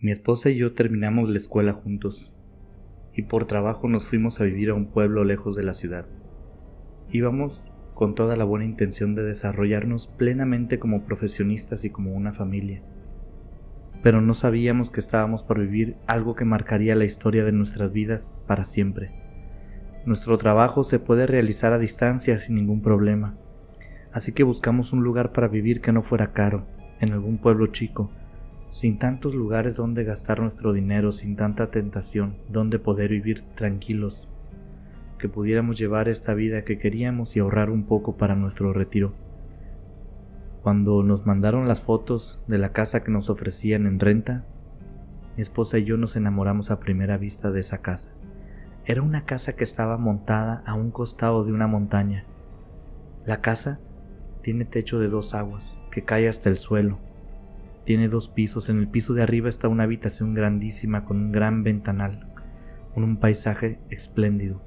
Mi esposa y yo terminamos la escuela juntos y por trabajo nos fuimos a vivir a un pueblo lejos de la ciudad. Íbamos con toda la buena intención de desarrollarnos plenamente como profesionistas y como una familia. Pero no sabíamos que estábamos por vivir algo que marcaría la historia de nuestras vidas para siempre. Nuestro trabajo se puede realizar a distancia sin ningún problema, así que buscamos un lugar para vivir que no fuera caro, en algún pueblo chico, sin tantos lugares donde gastar nuestro dinero, sin tanta tentación, donde poder vivir tranquilos, que pudiéramos llevar esta vida que queríamos y ahorrar un poco para nuestro retiro. Cuando nos mandaron las fotos de la casa que nos ofrecían en renta, mi esposa y yo nos enamoramos a primera vista de esa casa. Era una casa que estaba montada a un costado de una montaña. La casa tiene techo de dos aguas que cae hasta el suelo tiene dos pisos. En el piso de arriba está una habitación grandísima con un gran ventanal, con un paisaje espléndido.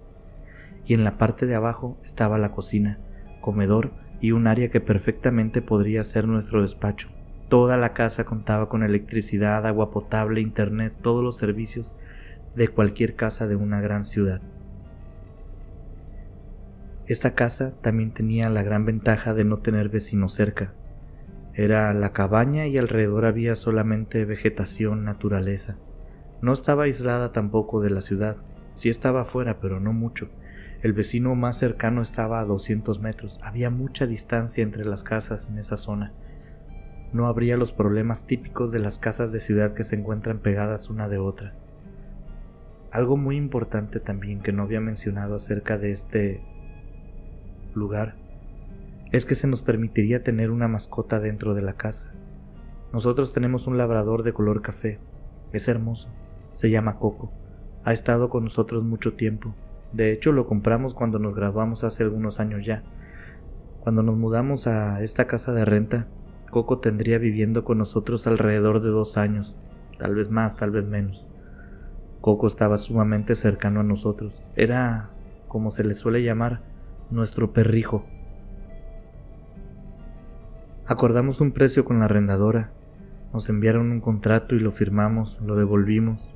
Y en la parte de abajo estaba la cocina, comedor y un área que perfectamente podría ser nuestro despacho. Toda la casa contaba con electricidad, agua potable, internet, todos los servicios de cualquier casa de una gran ciudad. Esta casa también tenía la gran ventaja de no tener vecinos cerca, era la cabaña y alrededor había solamente vegetación, naturaleza. No estaba aislada tampoco de la ciudad. Sí estaba afuera, pero no mucho. El vecino más cercano estaba a 200 metros. Había mucha distancia entre las casas en esa zona. No habría los problemas típicos de las casas de ciudad que se encuentran pegadas una de otra. Algo muy importante también que no había mencionado acerca de este lugar es que se nos permitiría tener una mascota dentro de la casa. Nosotros tenemos un labrador de color café. Es hermoso. Se llama Coco. Ha estado con nosotros mucho tiempo. De hecho, lo compramos cuando nos graduamos hace algunos años ya. Cuando nos mudamos a esta casa de renta, Coco tendría viviendo con nosotros alrededor de dos años, tal vez más, tal vez menos. Coco estaba sumamente cercano a nosotros. Era, como se le suele llamar, nuestro perrijo. Acordamos un precio con la arrendadora, nos enviaron un contrato y lo firmamos, lo devolvimos,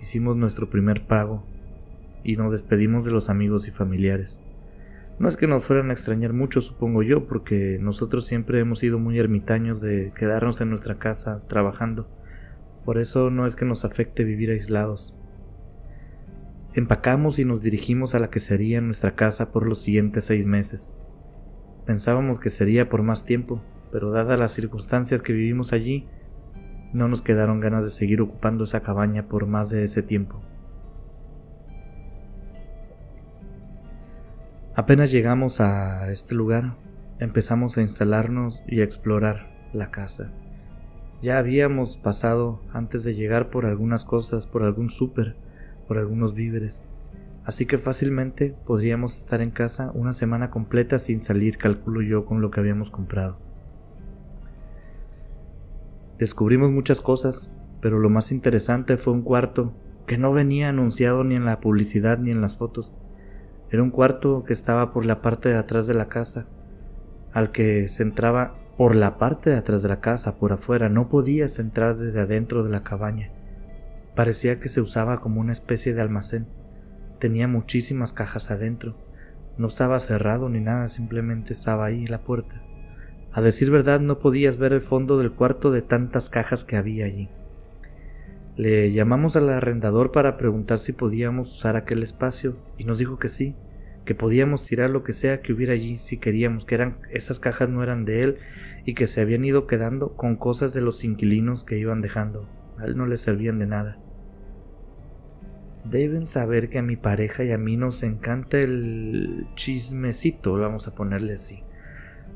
hicimos nuestro primer pago y nos despedimos de los amigos y familiares. No es que nos fueran a extrañar mucho, supongo yo, porque nosotros siempre hemos sido muy ermitaños de quedarnos en nuestra casa trabajando. Por eso no es que nos afecte vivir aislados. Empacamos y nos dirigimos a la que sería nuestra casa por los siguientes seis meses. Pensábamos que sería por más tiempo, pero dadas las circunstancias que vivimos allí, no nos quedaron ganas de seguir ocupando esa cabaña por más de ese tiempo. Apenas llegamos a este lugar, empezamos a instalarnos y a explorar la casa. Ya habíamos pasado antes de llegar por algunas cosas, por algún súper, por algunos víveres, así que fácilmente podríamos estar en casa una semana completa sin salir, calculo yo, con lo que habíamos comprado. Descubrimos muchas cosas, pero lo más interesante fue un cuarto que no venía anunciado ni en la publicidad ni en las fotos. Era un cuarto que estaba por la parte de atrás de la casa, al que se entraba por la parte de atrás de la casa, por afuera, no podías entrar desde adentro de la cabaña. Parecía que se usaba como una especie de almacén. Tenía muchísimas cajas adentro. No estaba cerrado ni nada, simplemente estaba ahí la puerta. A decir verdad no podías ver el fondo del cuarto de tantas cajas que había allí. Le llamamos al arrendador para preguntar si podíamos usar aquel espacio y nos dijo que sí, que podíamos tirar lo que sea que hubiera allí si queríamos, que eran esas cajas no eran de él y que se habían ido quedando con cosas de los inquilinos que iban dejando. A él no le servían de nada. Deben saber que a mi pareja y a mí nos encanta el chismecito, vamos a ponerle así.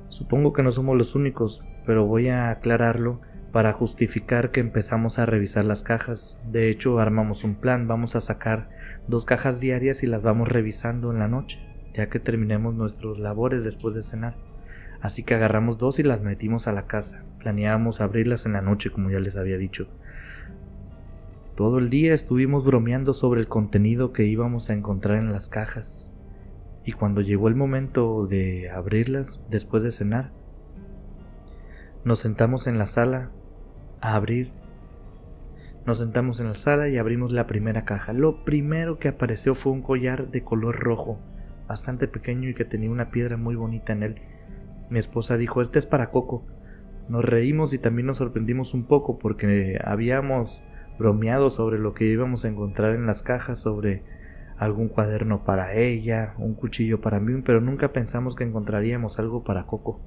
Supongo que no somos los únicos, pero voy a aclararlo para justificar que empezamos a revisar las cajas. De hecho, armamos un plan, vamos a sacar dos cajas diarias y las vamos revisando en la noche, ya que terminemos nuestros labores después de cenar. Así que agarramos dos y las metimos a la casa. Planeábamos abrirlas en la noche, como ya les había dicho. Todo el día estuvimos bromeando sobre el contenido que íbamos a encontrar en las cajas. Y cuando llegó el momento de abrirlas, después de cenar, nos sentamos en la sala a abrir Nos sentamos en la sala y abrimos la primera caja. Lo primero que apareció fue un collar de color rojo, bastante pequeño y que tenía una piedra muy bonita en él. Mi esposa dijo, este es para Coco. Nos reímos y también nos sorprendimos un poco porque habíamos bromeado sobre lo que íbamos a encontrar en las cajas, sobre algún cuaderno para ella, un cuchillo para mí, pero nunca pensamos que encontraríamos algo para Coco.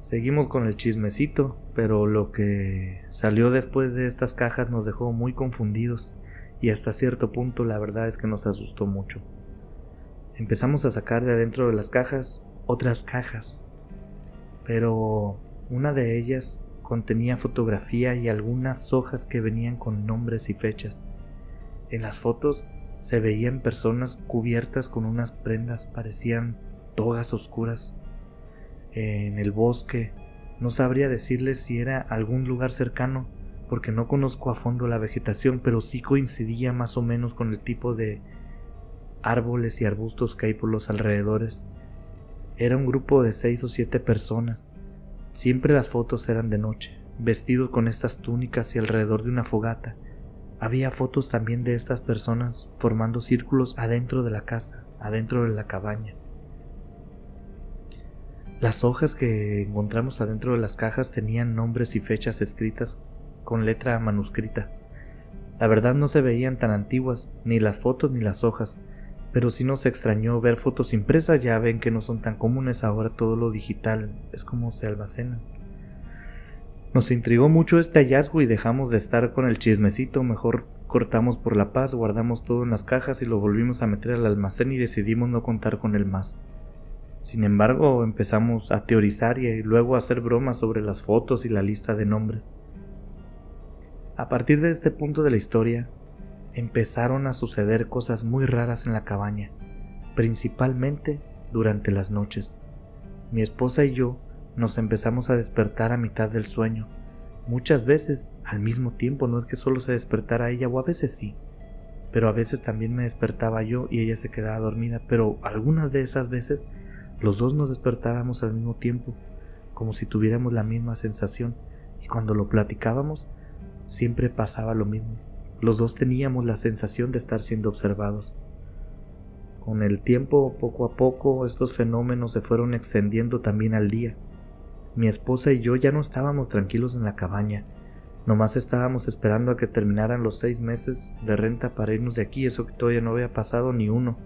Seguimos con el chismecito, pero lo que salió después de estas cajas nos dejó muy confundidos y hasta cierto punto la verdad es que nos asustó mucho. Empezamos a sacar de adentro de las cajas otras cajas, pero una de ellas contenía fotografía y algunas hojas que venían con nombres y fechas. En las fotos se veían personas cubiertas con unas prendas parecían togas oscuras en el bosque. No sabría decirles si era algún lugar cercano, porque no conozco a fondo la vegetación, pero sí coincidía más o menos con el tipo de árboles y arbustos que hay por los alrededores. Era un grupo de seis o siete personas. Siempre las fotos eran de noche, vestidos con estas túnicas y alrededor de una fogata. Había fotos también de estas personas formando círculos adentro de la casa, adentro de la cabaña. Las hojas que encontramos adentro de las cajas tenían nombres y fechas escritas con letra manuscrita. La verdad no se veían tan antiguas, ni las fotos ni las hojas, pero si nos extrañó ver fotos impresas, ya ven que no son tan comunes ahora todo lo digital, es como se almacenan. Nos intrigó mucho este hallazgo y dejamos de estar con el chismecito, mejor cortamos por la paz, guardamos todo en las cajas y lo volvimos a meter al almacén y decidimos no contar con él más. Sin embargo, empezamos a teorizar y luego a hacer bromas sobre las fotos y la lista de nombres. A partir de este punto de la historia, empezaron a suceder cosas muy raras en la cabaña, principalmente durante las noches. Mi esposa y yo nos empezamos a despertar a mitad del sueño, muchas veces al mismo tiempo, no es que solo se despertara ella o a veces sí, pero a veces también me despertaba yo y ella se quedaba dormida, pero algunas de esas veces los dos nos despertábamos al mismo tiempo, como si tuviéramos la misma sensación, y cuando lo platicábamos, siempre pasaba lo mismo. Los dos teníamos la sensación de estar siendo observados. Con el tiempo, poco a poco, estos fenómenos se fueron extendiendo también al día. Mi esposa y yo ya no estábamos tranquilos en la cabaña, nomás estábamos esperando a que terminaran los seis meses de renta para irnos de aquí, eso que todavía no había pasado ni uno.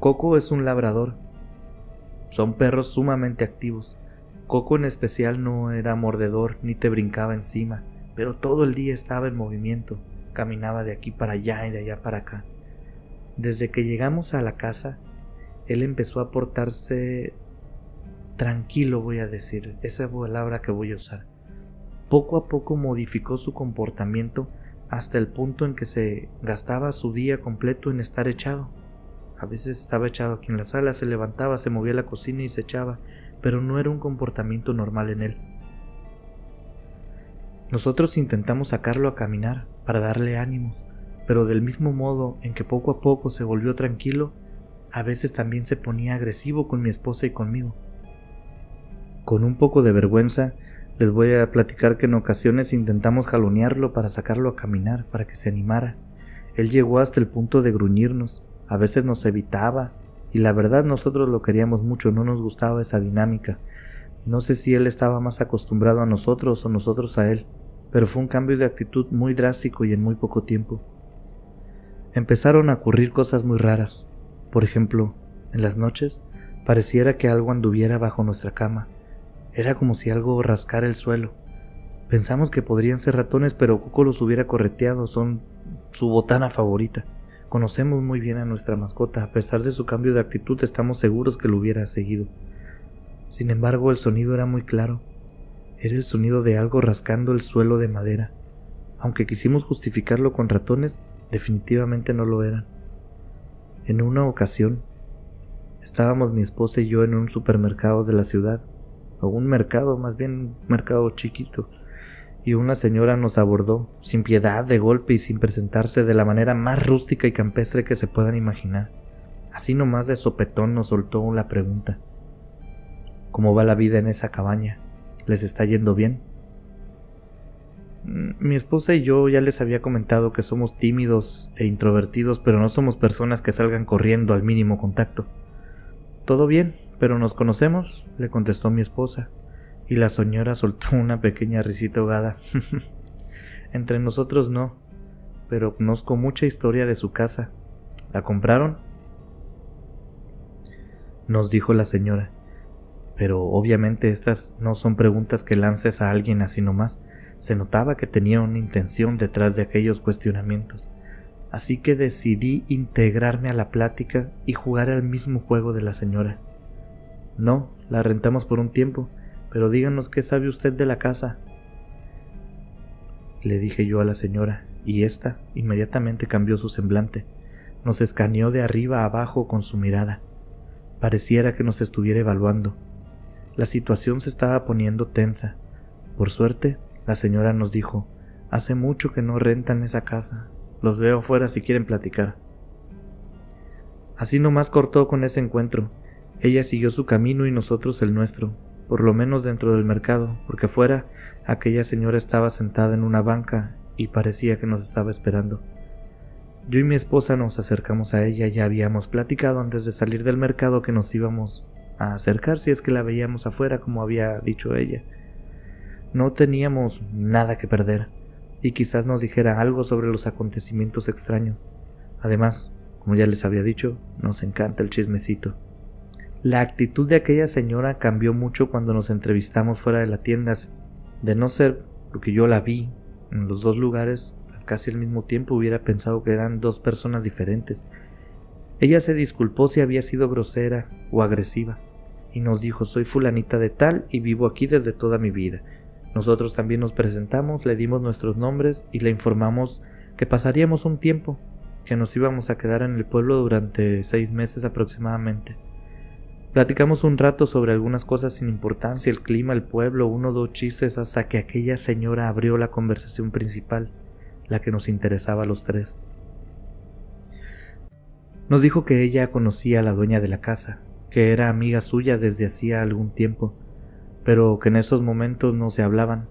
Coco es un labrador. Son perros sumamente activos. Coco en especial no era mordedor ni te brincaba encima, pero todo el día estaba en movimiento, caminaba de aquí para allá y de allá para acá. Desde que llegamos a la casa, él empezó a portarse tranquilo, voy a decir, esa palabra que voy a usar. Poco a poco modificó su comportamiento hasta el punto en que se gastaba su día completo en estar echado. A veces estaba echado aquí en la sala, se levantaba, se movía la cocina y se echaba, pero no era un comportamiento normal en él. Nosotros intentamos sacarlo a caminar para darle ánimos, pero del mismo modo en que poco a poco se volvió tranquilo, a veces también se ponía agresivo con mi esposa y conmigo. Con un poco de vergüenza, les voy a platicar que en ocasiones intentamos jalonearlo para sacarlo a caminar, para que se animara. Él llegó hasta el punto de gruñirnos, a veces nos evitaba y la verdad nosotros lo queríamos mucho, no nos gustaba esa dinámica. No sé si él estaba más acostumbrado a nosotros o nosotros a él, pero fue un cambio de actitud muy drástico y en muy poco tiempo. Empezaron a ocurrir cosas muy raras. Por ejemplo, en las noches pareciera que algo anduviera bajo nuestra cama. Era como si algo rascara el suelo. Pensamos que podrían ser ratones, pero Coco los hubiera correteado, son su botana favorita. Conocemos muy bien a nuestra mascota, a pesar de su cambio de actitud estamos seguros que lo hubiera seguido. Sin embargo, el sonido era muy claro. Era el sonido de algo rascando el suelo de madera. Aunque quisimos justificarlo con ratones, definitivamente no lo eran. En una ocasión, estábamos mi esposa y yo en un supermercado de la ciudad, o un mercado, más bien un mercado chiquito, y una señora nos abordó, sin piedad, de golpe y sin presentarse de la manera más rústica y campestre que se puedan imaginar. Así nomás de sopetón nos soltó la pregunta. ¿Cómo va la vida en esa cabaña? ¿Les está yendo bien? mi esposa y yo ya les había comentado que somos tímidos e introvertidos, pero no somos personas que salgan corriendo al mínimo contacto. Todo bien, pero nos conocemos, le contestó mi esposa, y la señora soltó una pequeña risita ahogada. Entre nosotros no, pero conozco mucha historia de su casa. ¿La compraron? Nos dijo la señora. Pero obviamente estas no son preguntas que lances a alguien así nomás. Se notaba que tenía una intención detrás de aquellos cuestionamientos. Así que decidí integrarme a la plática y jugar al mismo juego de la señora. No, la rentamos por un tiempo, pero díganos qué sabe usted de la casa. Le dije yo a la señora, y ésta inmediatamente cambió su semblante. Nos escaneó de arriba a abajo con su mirada. Pareciera que nos estuviera evaluando. La situación se estaba poniendo tensa. Por suerte, la señora nos dijo, hace mucho que no rentan esa casa. Los veo afuera si quieren platicar. Así nomás cortó con ese encuentro. Ella siguió su camino y nosotros el nuestro, por lo menos dentro del mercado, porque fuera aquella señora estaba sentada en una banca y parecía que nos estaba esperando. Yo y mi esposa nos acercamos a ella, ya habíamos platicado antes de salir del mercado que nos íbamos a acercar si es que la veíamos afuera como había dicho ella. No teníamos nada que perder, y quizás nos dijera algo sobre los acontecimientos extraños. Además, como ya les había dicho, nos encanta el chismecito. La actitud de aquella señora cambió mucho cuando nos entrevistamos fuera de la tienda. De no ser porque yo la vi en los dos lugares casi al mismo tiempo hubiera pensado que eran dos personas diferentes. Ella se disculpó si había sido grosera o agresiva y nos dijo soy fulanita de tal y vivo aquí desde toda mi vida. Nosotros también nos presentamos, le dimos nuestros nombres y le informamos que pasaríamos un tiempo, que nos íbamos a quedar en el pueblo durante seis meses aproximadamente. Platicamos un rato sobre algunas cosas sin importancia, el clima, el pueblo, uno o dos chistes, hasta que aquella señora abrió la conversación principal, la que nos interesaba a los tres. Nos dijo que ella conocía a la dueña de la casa, que era amiga suya desde hacía algún tiempo, pero que en esos momentos no se hablaban.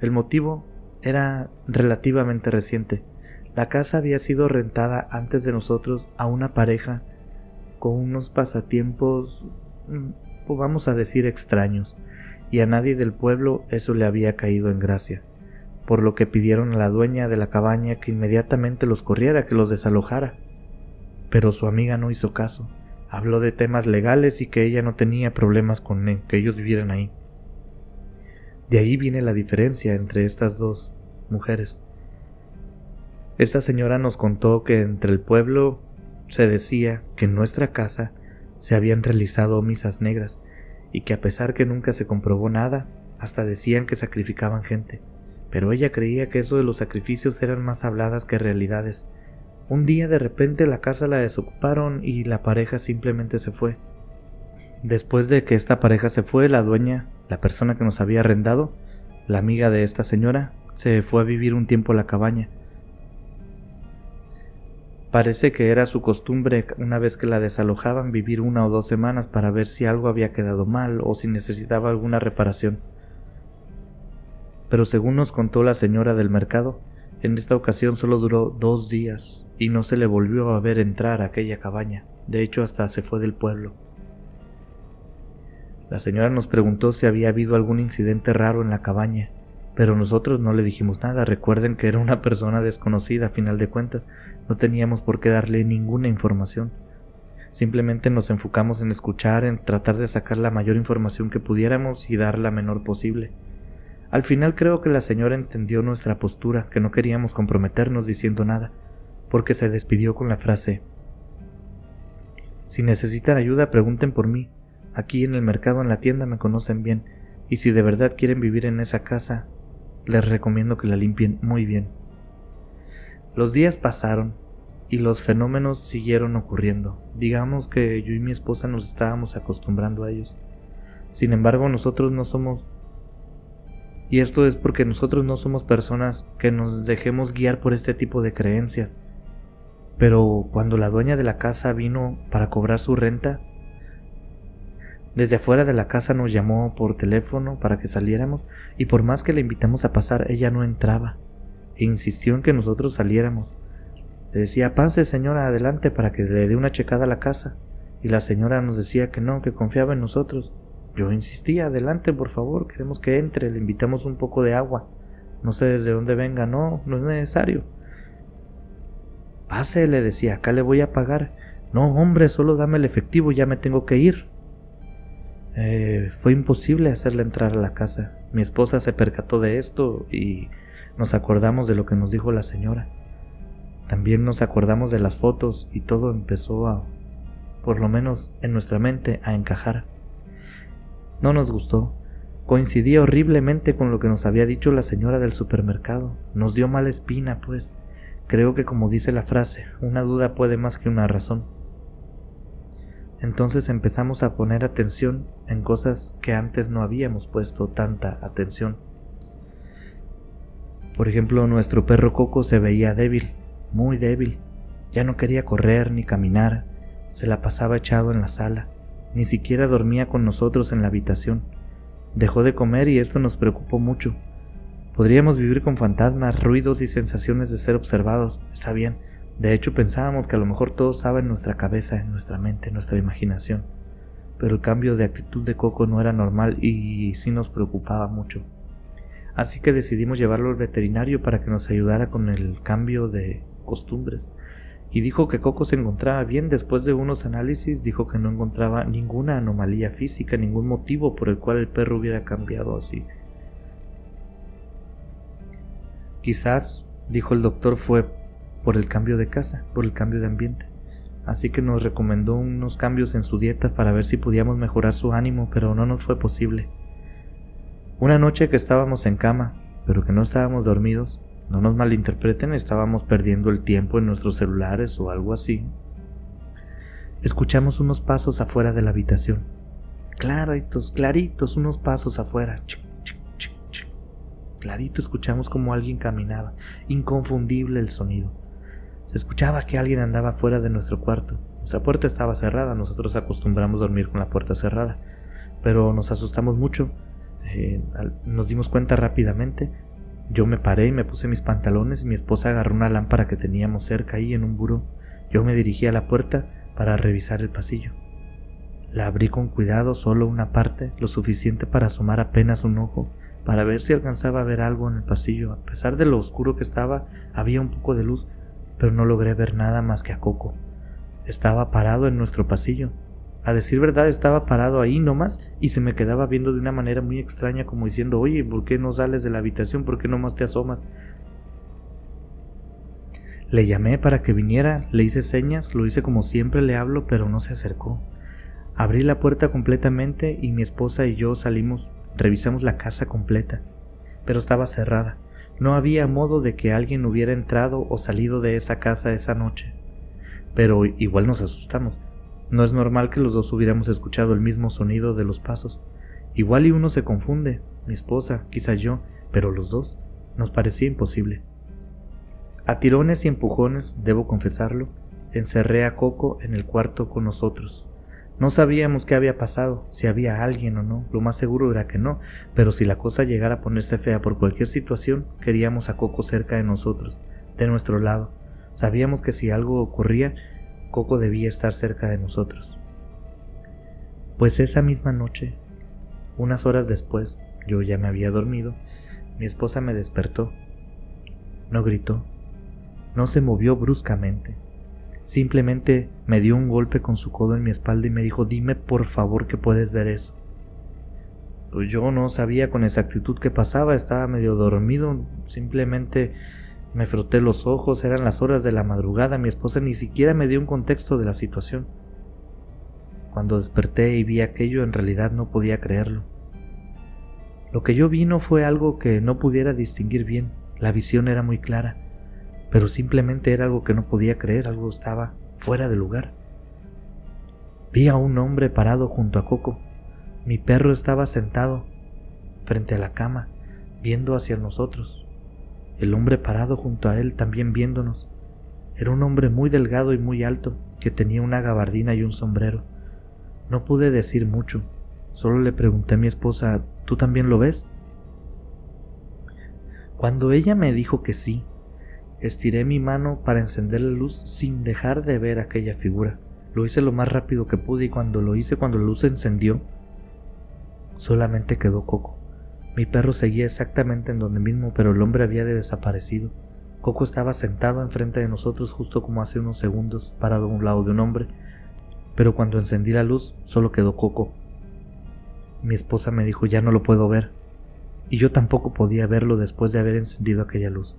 El motivo era relativamente reciente. La casa había sido rentada antes de nosotros a una pareja con unos pasatiempos, mm, vamos a decir, extraños, y a nadie del pueblo eso le había caído en gracia, por lo que pidieron a la dueña de la cabaña que inmediatamente los corriera, que los desalojara. Pero su amiga no hizo caso, habló de temas legales y que ella no tenía problemas con que ellos vivieran ahí. De ahí viene la diferencia entre estas dos mujeres. Esta señora nos contó que entre el pueblo se decía que en nuestra casa se habían realizado misas negras y que a pesar que nunca se comprobó nada, hasta decían que sacrificaban gente, pero ella creía que eso de los sacrificios eran más habladas que realidades. Un día de repente la casa la desocuparon y la pareja simplemente se fue. Después de que esta pareja se fue, la dueña, la persona que nos había arrendado, la amiga de esta señora, se fue a vivir un tiempo a la cabaña, Parece que era su costumbre una vez que la desalojaban vivir una o dos semanas para ver si algo había quedado mal o si necesitaba alguna reparación. Pero según nos contó la señora del mercado, en esta ocasión solo duró dos días y no se le volvió a ver entrar a aquella cabaña, de hecho hasta se fue del pueblo. La señora nos preguntó si había habido algún incidente raro en la cabaña, pero nosotros no le dijimos nada. Recuerden que era una persona desconocida a final de cuentas. No teníamos por qué darle ninguna información. Simplemente nos enfocamos en escuchar, en tratar de sacar la mayor información que pudiéramos y dar la menor posible. Al final creo que la señora entendió nuestra postura, que no queríamos comprometernos diciendo nada, porque se despidió con la frase Si necesitan ayuda, pregunten por mí. Aquí en el mercado, en la tienda, me conocen bien, y si de verdad quieren vivir en esa casa, les recomiendo que la limpien muy bien. Los días pasaron y los fenómenos siguieron ocurriendo. Digamos que yo y mi esposa nos estábamos acostumbrando a ellos. Sin embargo, nosotros no somos... Y esto es porque nosotros no somos personas que nos dejemos guiar por este tipo de creencias. Pero cuando la dueña de la casa vino para cobrar su renta, Desde afuera de la casa nos llamó por teléfono para que saliéramos y por más que le invitamos a pasar, ella no entraba e insistió en que nosotros saliéramos. Le decía, pase señora, adelante para que le dé una checada a la casa. Y la señora nos decía que no, que confiaba en nosotros. Yo insistía, adelante por favor, queremos que entre, le invitamos un poco de agua. No sé desde dónde venga, no, no es necesario. Pase, le decía, acá le voy a pagar. No, hombre, solo dame el efectivo, ya me tengo que ir. Eh, fue imposible hacerle entrar a la casa. Mi esposa se percató de esto y nos acordamos de lo que nos dijo la señora. También nos acordamos de las fotos y todo empezó a, por lo menos en nuestra mente, a encajar. No nos gustó. Coincidía horriblemente con lo que nos había dicho la señora del supermercado. Nos dio mala espina, pues. Creo que como dice la frase, una duda puede más que una razón. Entonces empezamos a poner atención en cosas que antes no habíamos puesto tanta atención. Por ejemplo, nuestro perro Coco se veía débil, muy débil. Ya no quería correr ni caminar, se la pasaba echado en la sala, ni siquiera dormía con nosotros en la habitación. Dejó de comer y esto nos preocupó mucho. Podríamos vivir con fantasmas, ruidos y sensaciones de ser observados, está bien, de hecho, pensábamos que a lo mejor todo estaba en nuestra cabeza, en nuestra mente, en nuestra imaginación. Pero el cambio de actitud de Coco no era normal y sí nos preocupaba mucho. Así que decidimos llevarlo al veterinario para que nos ayudara con el cambio de costumbres. Y dijo que Coco se encontraba bien después de unos análisis, dijo que no encontraba ninguna anomalía física, ningún motivo por el cual el perro hubiera cambiado así. Quizás, dijo el doctor, fue por el cambio de casa, por el cambio de ambiente. Así que nos recomendó unos cambios en su dieta para ver si podíamos mejorar su ánimo, pero no nos fue posible. Una noche que estábamos en cama, pero que no estábamos dormidos, no nos malinterpreten, estábamos perdiendo el tiempo en nuestros celulares o algo así. Escuchamos unos pasos afuera de la habitación. Claritos, claritos, unos pasos afuera. Clarito escuchamos como alguien caminaba, inconfundible el sonido. Se escuchaba que alguien andaba fuera de nuestro cuarto. Nuestra puerta estaba cerrada, nosotros acostumbramos dormir con la puerta cerrada, pero nos asustamos mucho. Eh, nos dimos cuenta rápidamente. Yo me paré y me puse mis pantalones y mi esposa agarró una lámpara que teníamos cerca ahí en un buró. Yo me dirigí a la puerta para revisar el pasillo. La abrí con cuidado, solo una parte, lo suficiente para asomar apenas un ojo, para ver si alcanzaba a ver algo en el pasillo. A pesar de lo oscuro que estaba, había un poco de luz pero no logré ver nada más que a Coco. Estaba parado en nuestro pasillo. A decir verdad, estaba parado ahí nomás y se me quedaba viendo de una manera muy extraña como diciendo, oye, ¿por qué no sales de la habitación? ¿Por qué nomás te asomas? Le llamé para que viniera, le hice señas, lo hice como siempre le hablo, pero no se acercó. Abrí la puerta completamente y mi esposa y yo salimos, revisamos la casa completa, pero estaba cerrada. No había modo de que alguien hubiera entrado o salido de esa casa esa noche. Pero igual nos asustamos. No es normal que los dos hubiéramos escuchado el mismo sonido de los pasos. Igual y uno se confunde, mi esposa, quizá yo, pero los dos. Nos parecía imposible. A tirones y empujones, debo confesarlo, encerré a Coco en el cuarto con nosotros. No sabíamos qué había pasado, si había alguien o no, lo más seguro era que no, pero si la cosa llegara a ponerse fea por cualquier situación, queríamos a Coco cerca de nosotros, de nuestro lado. Sabíamos que si algo ocurría, Coco debía estar cerca de nosotros. Pues esa misma noche, unas horas después, yo ya me había dormido, mi esposa me despertó. No gritó, no se movió bruscamente, Simplemente me dio un golpe con su codo en mi espalda y me dijo, dime por favor que puedes ver eso. Pues yo no sabía con exactitud qué pasaba, estaba medio dormido, simplemente me froté los ojos, eran las horas de la madrugada, mi esposa ni siquiera me dio un contexto de la situación. Cuando desperté y vi aquello en realidad no podía creerlo. Lo que yo vi no fue algo que no pudiera distinguir bien, la visión era muy clara pero simplemente era algo que no podía creer, algo estaba fuera de lugar. Vi a un hombre parado junto a Coco. Mi perro estaba sentado frente a la cama, viendo hacia nosotros. El hombre parado junto a él también viéndonos. Era un hombre muy delgado y muy alto, que tenía una gabardina y un sombrero. No pude decir mucho, Solo le pregunté a mi esposa, ¿tú también lo ves? Cuando ella me dijo que sí, estiré mi mano para encender la luz sin dejar de ver aquella figura. Lo hice lo más rápido que pude y cuando lo hice, cuando la luz se encendió, solamente quedó Coco. Mi perro seguía exactamente en donde mismo, pero el hombre había desaparecido. Coco estaba sentado enfrente de nosotros justo como hace unos segundos, parado a un lado de un hombre, pero cuando encendí la luz solo quedó Coco. Mi esposa me dijo ya no lo puedo ver, y yo tampoco podía verlo después de haber encendido aquella luz.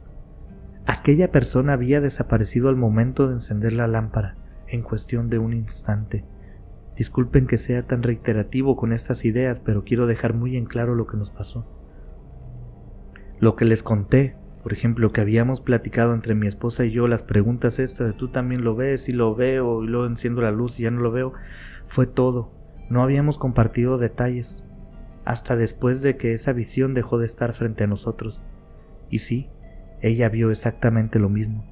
Aquella persona había desaparecido al momento de encender la lámpara, en cuestión de un instante. Disculpen que sea tan reiterativo con estas ideas, pero quiero dejar muy en claro lo que nos pasó. Lo que les conté, por ejemplo, que habíamos platicado entre mi esposa y yo, las preguntas estas de tú también lo ves y lo veo y luego enciendo la luz y ya no lo veo, fue todo. No habíamos compartido detalles, hasta después de que esa visión dejó de estar frente a nosotros. Y sí, ella vio exactamente lo mismo.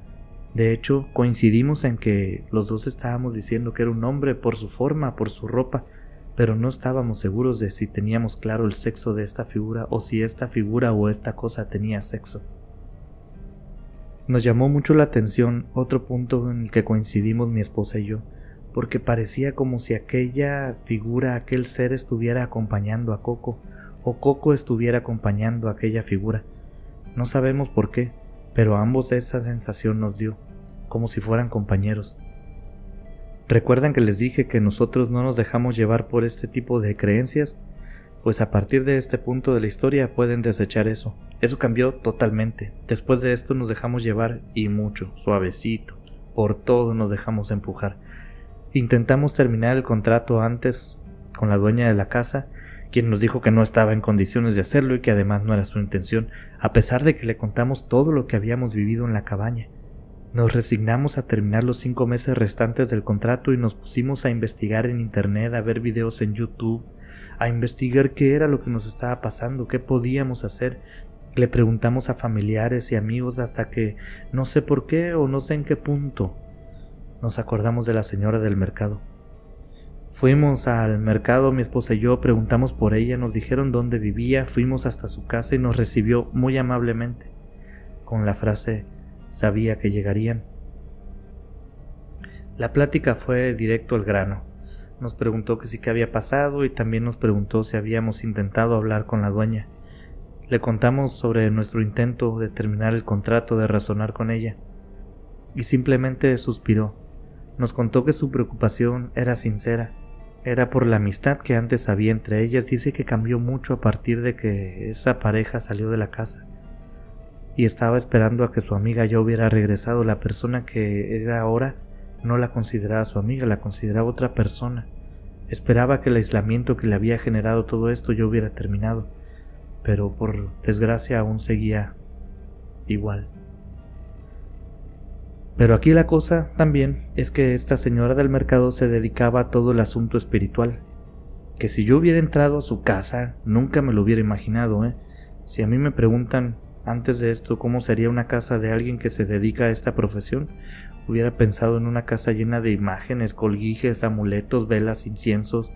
De hecho, coincidimos en que los dos estábamos diciendo que era un hombre por su forma, por su ropa, pero no estábamos seguros de si teníamos claro el sexo de esta figura o si esta figura o esta cosa tenía sexo. Nos llamó mucho la atención otro punto en el que coincidimos mi esposa y yo, porque parecía como si aquella figura, aquel ser estuviera acompañando a Coco, o Coco estuviera acompañando a aquella figura. No sabemos por qué, pero a ambos esa sensación nos dio como si fueran compañeros. ¿Recuerdan que les dije que nosotros no nos dejamos llevar por este tipo de creencias? Pues a partir de este punto de la historia pueden desechar eso. Eso cambió totalmente. Después de esto nos dejamos llevar y mucho, suavecito. Por todo nos dejamos empujar. Intentamos terminar el contrato antes con la dueña de la casa, quien nos dijo que no estaba en condiciones de hacerlo y que además no era su intención, a pesar de que le contamos todo lo que habíamos vivido en la cabaña. Nos resignamos a terminar los cinco meses restantes del contrato y nos pusimos a investigar en Internet, a ver videos en YouTube, a investigar qué era lo que nos estaba pasando, qué podíamos hacer. Le preguntamos a familiares y amigos hasta que, no sé por qué o no sé en qué punto, nos acordamos de la señora del mercado. Fuimos al mercado, mi esposa y yo, preguntamos por ella, nos dijeron dónde vivía, fuimos hasta su casa y nos recibió muy amablemente, con la frase sabía que llegarían. La plática fue directo al grano. Nos preguntó que sí que había pasado y también nos preguntó si habíamos intentado hablar con la dueña. Le contamos sobre nuestro intento de terminar el contrato, de razonar con ella, y simplemente suspiró. Nos contó que su preocupación era sincera, era por la amistad que antes había entre ellas. Dice que cambió mucho a partir de que esa pareja salió de la casa y estaba esperando a que su amiga ya hubiera regresado. La persona que era ahora no la consideraba su amiga, la consideraba otra persona. Esperaba que el aislamiento que le había generado todo esto ya hubiera terminado, pero por desgracia aún seguía igual. Pero aquí la cosa también es que esta señora del mercado se dedicaba a todo el asunto espiritual. Que si yo hubiera entrado a su casa, nunca me lo hubiera imaginado, ¿eh? Si a mí me preguntan antes de esto cómo sería una casa de alguien que se dedica a esta profesión. Hubiera pensado en una casa llena de imágenes, colguijes, amuletos, velas, inciensos,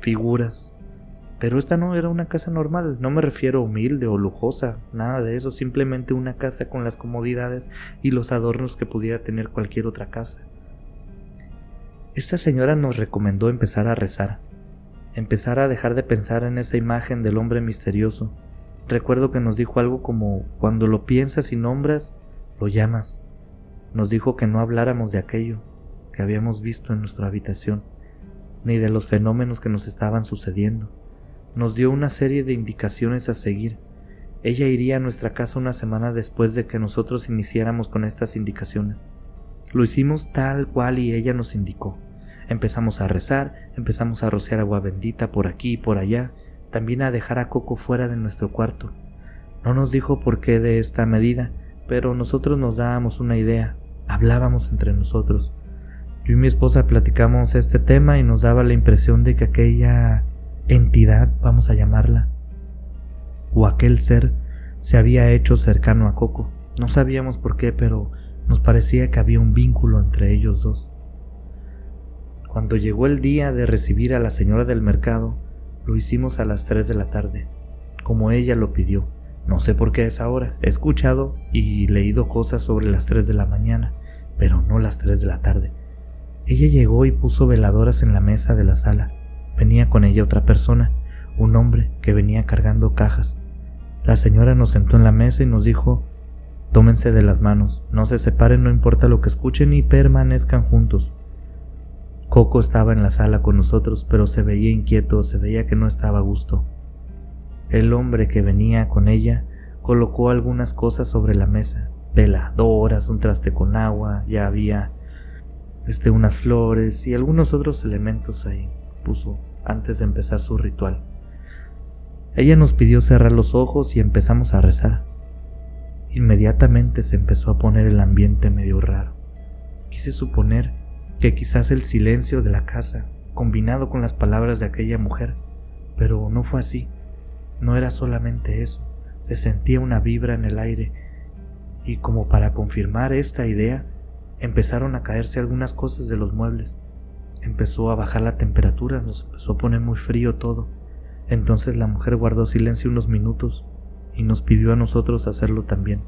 figuras. Pero esta no era una casa normal, no me refiero a humilde o lujosa, nada de eso, simplemente una casa con las comodidades y los adornos que pudiera tener cualquier otra casa. Esta señora nos recomendó empezar a rezar, empezar a dejar de pensar en esa imagen del hombre misterioso, Recuerdo que nos dijo algo como cuando lo piensas y nombras, lo llamas. Nos dijo que no habláramos de aquello que habíamos visto en nuestra habitación, ni de los fenómenos que nos estaban sucediendo. Nos dio una serie de indicaciones a seguir. Ella iría a nuestra casa una semana después de que nosotros iniciáramos con estas indicaciones. Lo hicimos tal cual y ella nos indicó. Empezamos a rezar, empezamos a rociar agua bendita por aquí y por allá, también a dejar a Coco fuera de nuestro cuarto. No nos dijo por qué de esta medida, pero nosotros nos dábamos una idea, hablábamos entre nosotros. Yo y mi esposa platicamos este tema y nos daba la impresión de que aquella entidad, vamos a llamarla, o aquel ser, se había hecho cercano a Coco. No sabíamos por qué, pero nos parecía que había un vínculo entre ellos dos. Cuando llegó el día de recibir a la señora del mercado, Lo hicimos a las 3 de la tarde, como ella lo pidió. No sé por qué es ahora. He escuchado y leído cosas sobre las 3 de la mañana, pero no las 3 de la tarde. Ella llegó y puso veladoras en la mesa de la sala. Venía con ella otra persona, un hombre que venía cargando cajas. La señora nos sentó en la mesa y nos dijo Tómense de las manos, no se separen, no importa lo que escuchen y permanezcan juntos. Coco estaba en la sala con nosotros, pero se veía inquieto, se veía que no estaba a gusto. El hombre que venía con ella colocó algunas cosas sobre la mesa, veladoras, un traste con agua, ya había este, unas flores y algunos otros elementos ahí puso antes de empezar su ritual. Ella nos pidió cerrar los ojos y empezamos a rezar. Inmediatamente se empezó a poner el ambiente medio raro. Quise suponer que quizás el silencio de la casa, combinado con las palabras de aquella mujer, pero no fue así. No era solamente eso, se sentía una vibra en el aire, y como para confirmar esta idea, empezaron a caerse algunas cosas de los muebles. Empezó a bajar la temperatura, nos empezó a poner muy frío todo. Entonces la mujer guardó silencio unos minutos y nos pidió a nosotros hacerlo también.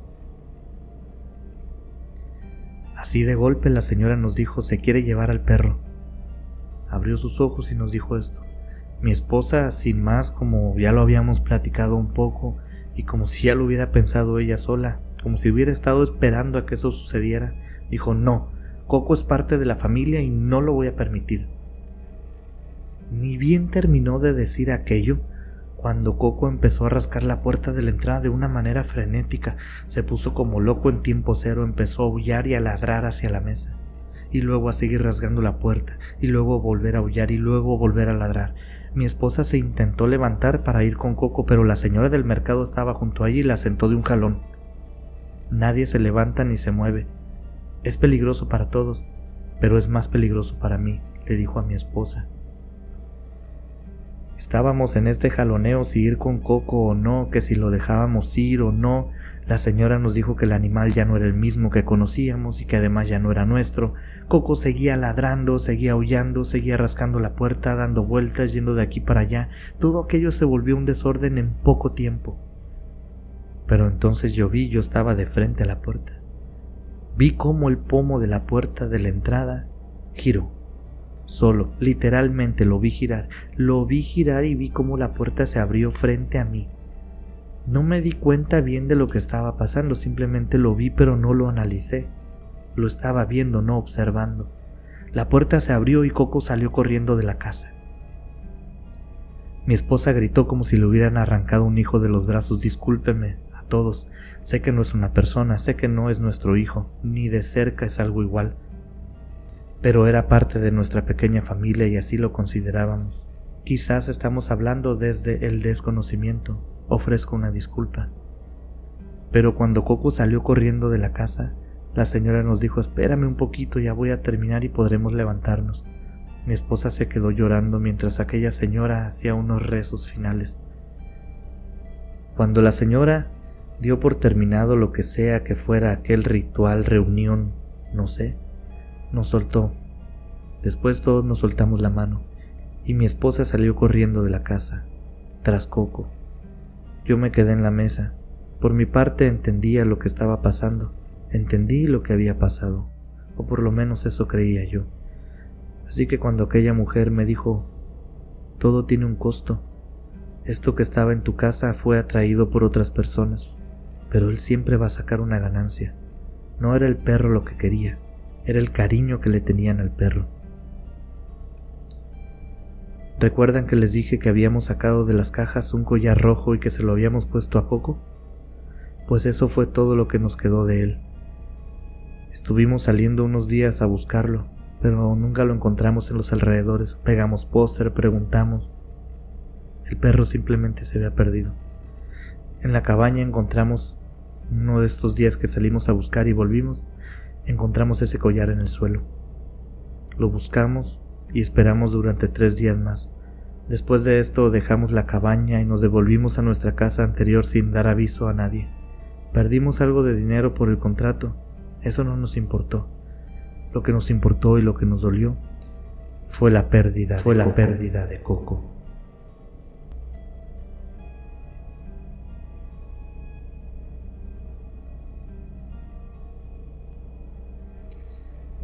Así de golpe la señora nos dijo se quiere llevar al perro. Abrió sus ojos y nos dijo esto. Mi esposa, sin más, como ya lo habíamos platicado un poco, y como si ya lo hubiera pensado ella sola, como si hubiera estado esperando a que eso sucediera, dijo no, Coco es parte de la familia y no lo voy a permitir. Ni bien terminó de decir aquello, cuando Coco empezó a rascar la puerta de la entrada de una manera frenética, se puso como loco en tiempo cero, empezó a aullar y a ladrar hacia la mesa, y luego a seguir rasgando la puerta, y luego volver a aullar y luego volver a ladrar. Mi esposa se intentó levantar para ir con Coco, pero la señora del mercado estaba junto allí y la sentó de un jalón. Nadie se levanta ni se mueve. Es peligroso para todos, pero es más peligroso para mí, le dijo a mi esposa. Estábamos en este jaloneo si ir con Coco o no, que si lo dejábamos ir o no. La señora nos dijo que el animal ya no era el mismo que conocíamos y que además ya no era nuestro. Coco seguía ladrando, seguía aullando, seguía rascando la puerta, dando vueltas, yendo de aquí para allá. Todo aquello se volvió un desorden en poco tiempo. Pero entonces yo vi, yo estaba de frente a la puerta. Vi cómo el pomo de la puerta de la entrada giró Solo, literalmente lo vi girar, lo vi girar y vi cómo la puerta se abrió frente a mí. No me di cuenta bien de lo que estaba pasando, simplemente lo vi pero no lo analicé. Lo estaba viendo, no observando. La puerta se abrió y Coco salió corriendo de la casa. Mi esposa gritó como si le hubieran arrancado un hijo de los brazos. Discúlpeme todos. Sé que no es una persona, sé que no es nuestro hijo, ni de cerca es algo igual pero era parte de nuestra pequeña familia y así lo considerábamos. Quizás estamos hablando desde el desconocimiento, ofrezco una disculpa. Pero cuando Coco salió corriendo de la casa, la señora nos dijo espérame un poquito, ya voy a terminar y podremos levantarnos. Mi esposa se quedó llorando mientras aquella señora hacía unos rezos finales. Cuando la señora dio por terminado lo que sea que fuera aquel ritual, reunión, no sé, nos soltó. Después todos nos soltamos la mano y mi esposa salió corriendo de la casa, tras Coco. Yo me quedé en la mesa. Por mi parte entendía lo que estaba pasando, entendí lo que había pasado, o por lo menos eso creía yo. Así que cuando aquella mujer me dijo, todo tiene un costo, esto que estaba en tu casa fue atraído por otras personas, pero él siempre va a sacar una ganancia. No era el perro lo que quería, era el cariño que le tenían al perro. ¿Recuerdan que les dije que habíamos sacado de las cajas un collar rojo y que se lo habíamos puesto a Coco? Pues eso fue todo lo que nos quedó de él. Estuvimos saliendo unos días a buscarlo, pero nunca lo encontramos en los alrededores. Pegamos póster, preguntamos. El perro simplemente se había perdido. En la cabaña encontramos uno de estos días que salimos a buscar y volvimos, encontramos ese collar en el suelo. Lo buscamos y esperamos durante tres días más. Después de esto dejamos la cabaña y nos devolvimos a nuestra casa anterior sin dar aviso a nadie. Perdimos algo de dinero por el contrato, eso no nos importó. Lo que nos importó y lo que nos dolió fue la pérdida, fue la pérdida de Coco.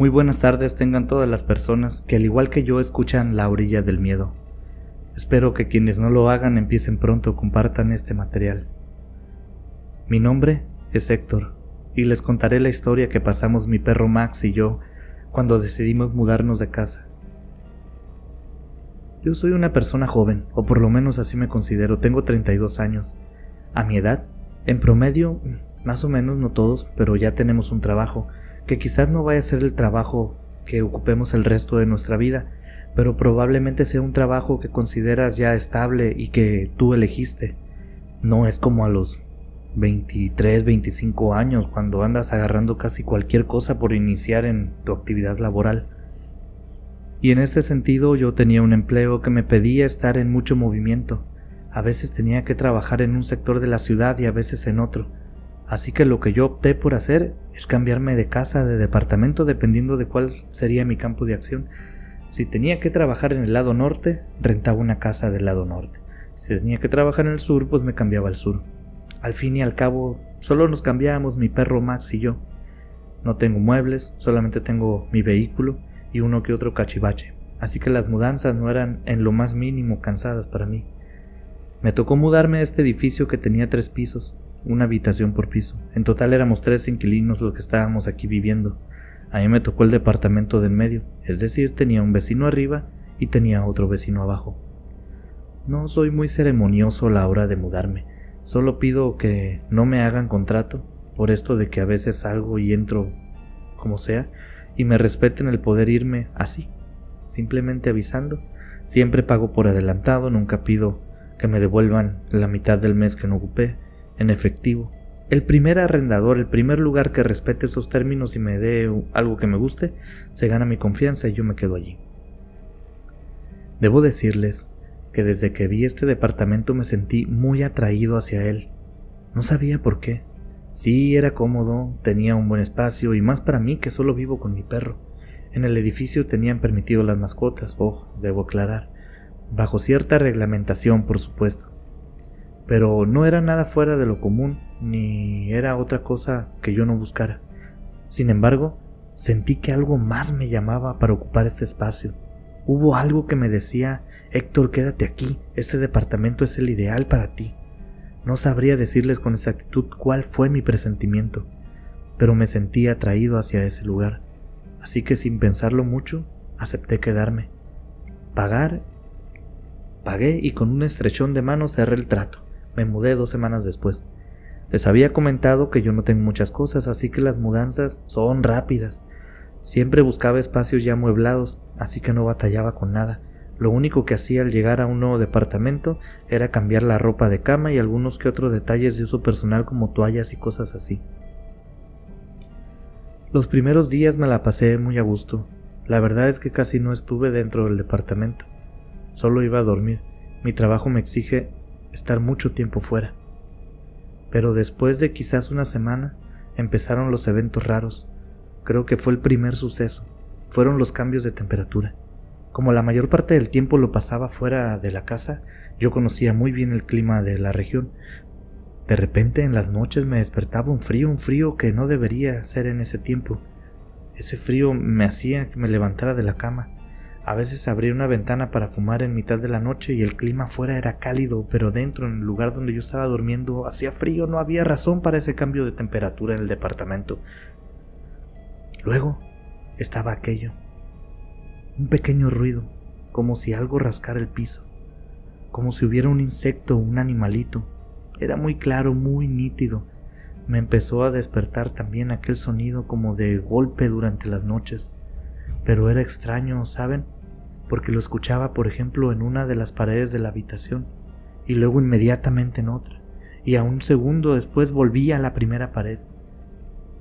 Muy buenas tardes tengan todas las personas que al igual que yo escuchan La orilla del miedo. Espero que quienes no lo hagan empiecen pronto, compartan este material. Mi nombre es Héctor y les contaré la historia que pasamos mi perro Max y yo cuando decidimos mudarnos de casa. Yo soy una persona joven, o por lo menos así me considero, tengo 32 años. A mi edad, en promedio, más o menos no todos, pero ya tenemos un trabajo que quizás no vaya a ser el trabajo que ocupemos el resto de nuestra vida, pero probablemente sea un trabajo que consideras ya estable y que tú elegiste. No es como a los 23, 25 años cuando andas agarrando casi cualquier cosa por iniciar en tu actividad laboral. Y en ese sentido yo tenía un empleo que me pedía estar en mucho movimiento. A veces tenía que trabajar en un sector de la ciudad y a veces en otro Así que lo que yo opté por hacer es cambiarme de casa, de departamento, dependiendo de cuál sería mi campo de acción. Si tenía que trabajar en el lado norte, rentaba una casa del lado norte. Si tenía que trabajar en el sur, pues me cambiaba al sur. Al fin y al cabo, solo nos cambiábamos mi perro Max y yo. No tengo muebles, solamente tengo mi vehículo y uno que otro cachivache. Así que las mudanzas no eran en lo más mínimo cansadas para mí. Me tocó mudarme a este edificio que tenía tres pisos, una habitación por piso. En total éramos tres inquilinos los que estábamos aquí viviendo. A mí me tocó el departamento del medio, es decir, tenía un vecino arriba y tenía otro vecino abajo. No soy muy ceremonioso a la hora de mudarme, solo pido que no me hagan contrato, por esto de que a veces salgo y entro como sea, y me respeten el poder irme así, simplemente avisando. Siempre pago por adelantado, nunca pido que me devuelvan la mitad del mes que no ocupé, en efectivo. El primer arrendador, el primer lugar que respete esos términos y me dé algo que me guste, se gana mi confianza y yo me quedo allí. Debo decirles que desde que vi este departamento me sentí muy atraído hacia él. No sabía por qué. Sí, era cómodo, tenía un buen espacio y más para mí que solo vivo con mi perro. En el edificio tenían permitido las mascotas, ojo, debo aclarar, bajo cierta reglamentación, por supuesto pero no era nada fuera de lo común, ni era otra cosa que yo no buscara. Sin embargo, sentí que algo más me llamaba para ocupar este espacio. Hubo algo que me decía, Héctor, quédate aquí, este departamento es el ideal para ti. No sabría decirles con exactitud cuál fue mi presentimiento, pero me sentí atraído hacia ese lugar, así que sin pensarlo mucho, acepté quedarme. Pagar. Pagué y con un estrechón de mano cerré el trato. Me mudé dos semanas después. Les había comentado que yo no tengo muchas cosas, así que las mudanzas son rápidas. Siempre buscaba espacios ya amueblados, así que no batallaba con nada. Lo único que hacía al llegar a un nuevo departamento era cambiar la ropa de cama y algunos que otros detalles de uso personal como toallas y cosas así. Los primeros días me la pasé muy a gusto. La verdad es que casi no estuve dentro del departamento. Solo iba a dormir. Mi trabajo me exige estar mucho tiempo fuera. Pero después de quizás una semana empezaron los eventos raros. Creo que fue el primer suceso. Fueron los cambios de temperatura. Como la mayor parte del tiempo lo pasaba fuera de la casa, yo conocía muy bien el clima de la región. De repente en las noches me despertaba un frío, un frío que no debería ser en ese tiempo. Ese frío me hacía que me levantara de la cama a veces abría una ventana para fumar en mitad de la noche y el clima afuera era cálido, pero dentro, en el lugar donde yo estaba durmiendo, hacía frío, no había razón para ese cambio de temperatura en el departamento. Luego estaba aquello, un pequeño ruido, como si algo rascara el piso, como si hubiera un insecto o un animalito. Era muy claro, muy nítido. Me empezó a despertar también aquel sonido como de golpe durante las noches. Pero era extraño, ¿saben? porque lo escuchaba, por ejemplo, en una de las paredes de la habitación y luego inmediatamente en otra, y a un segundo después volvía a la primera pared.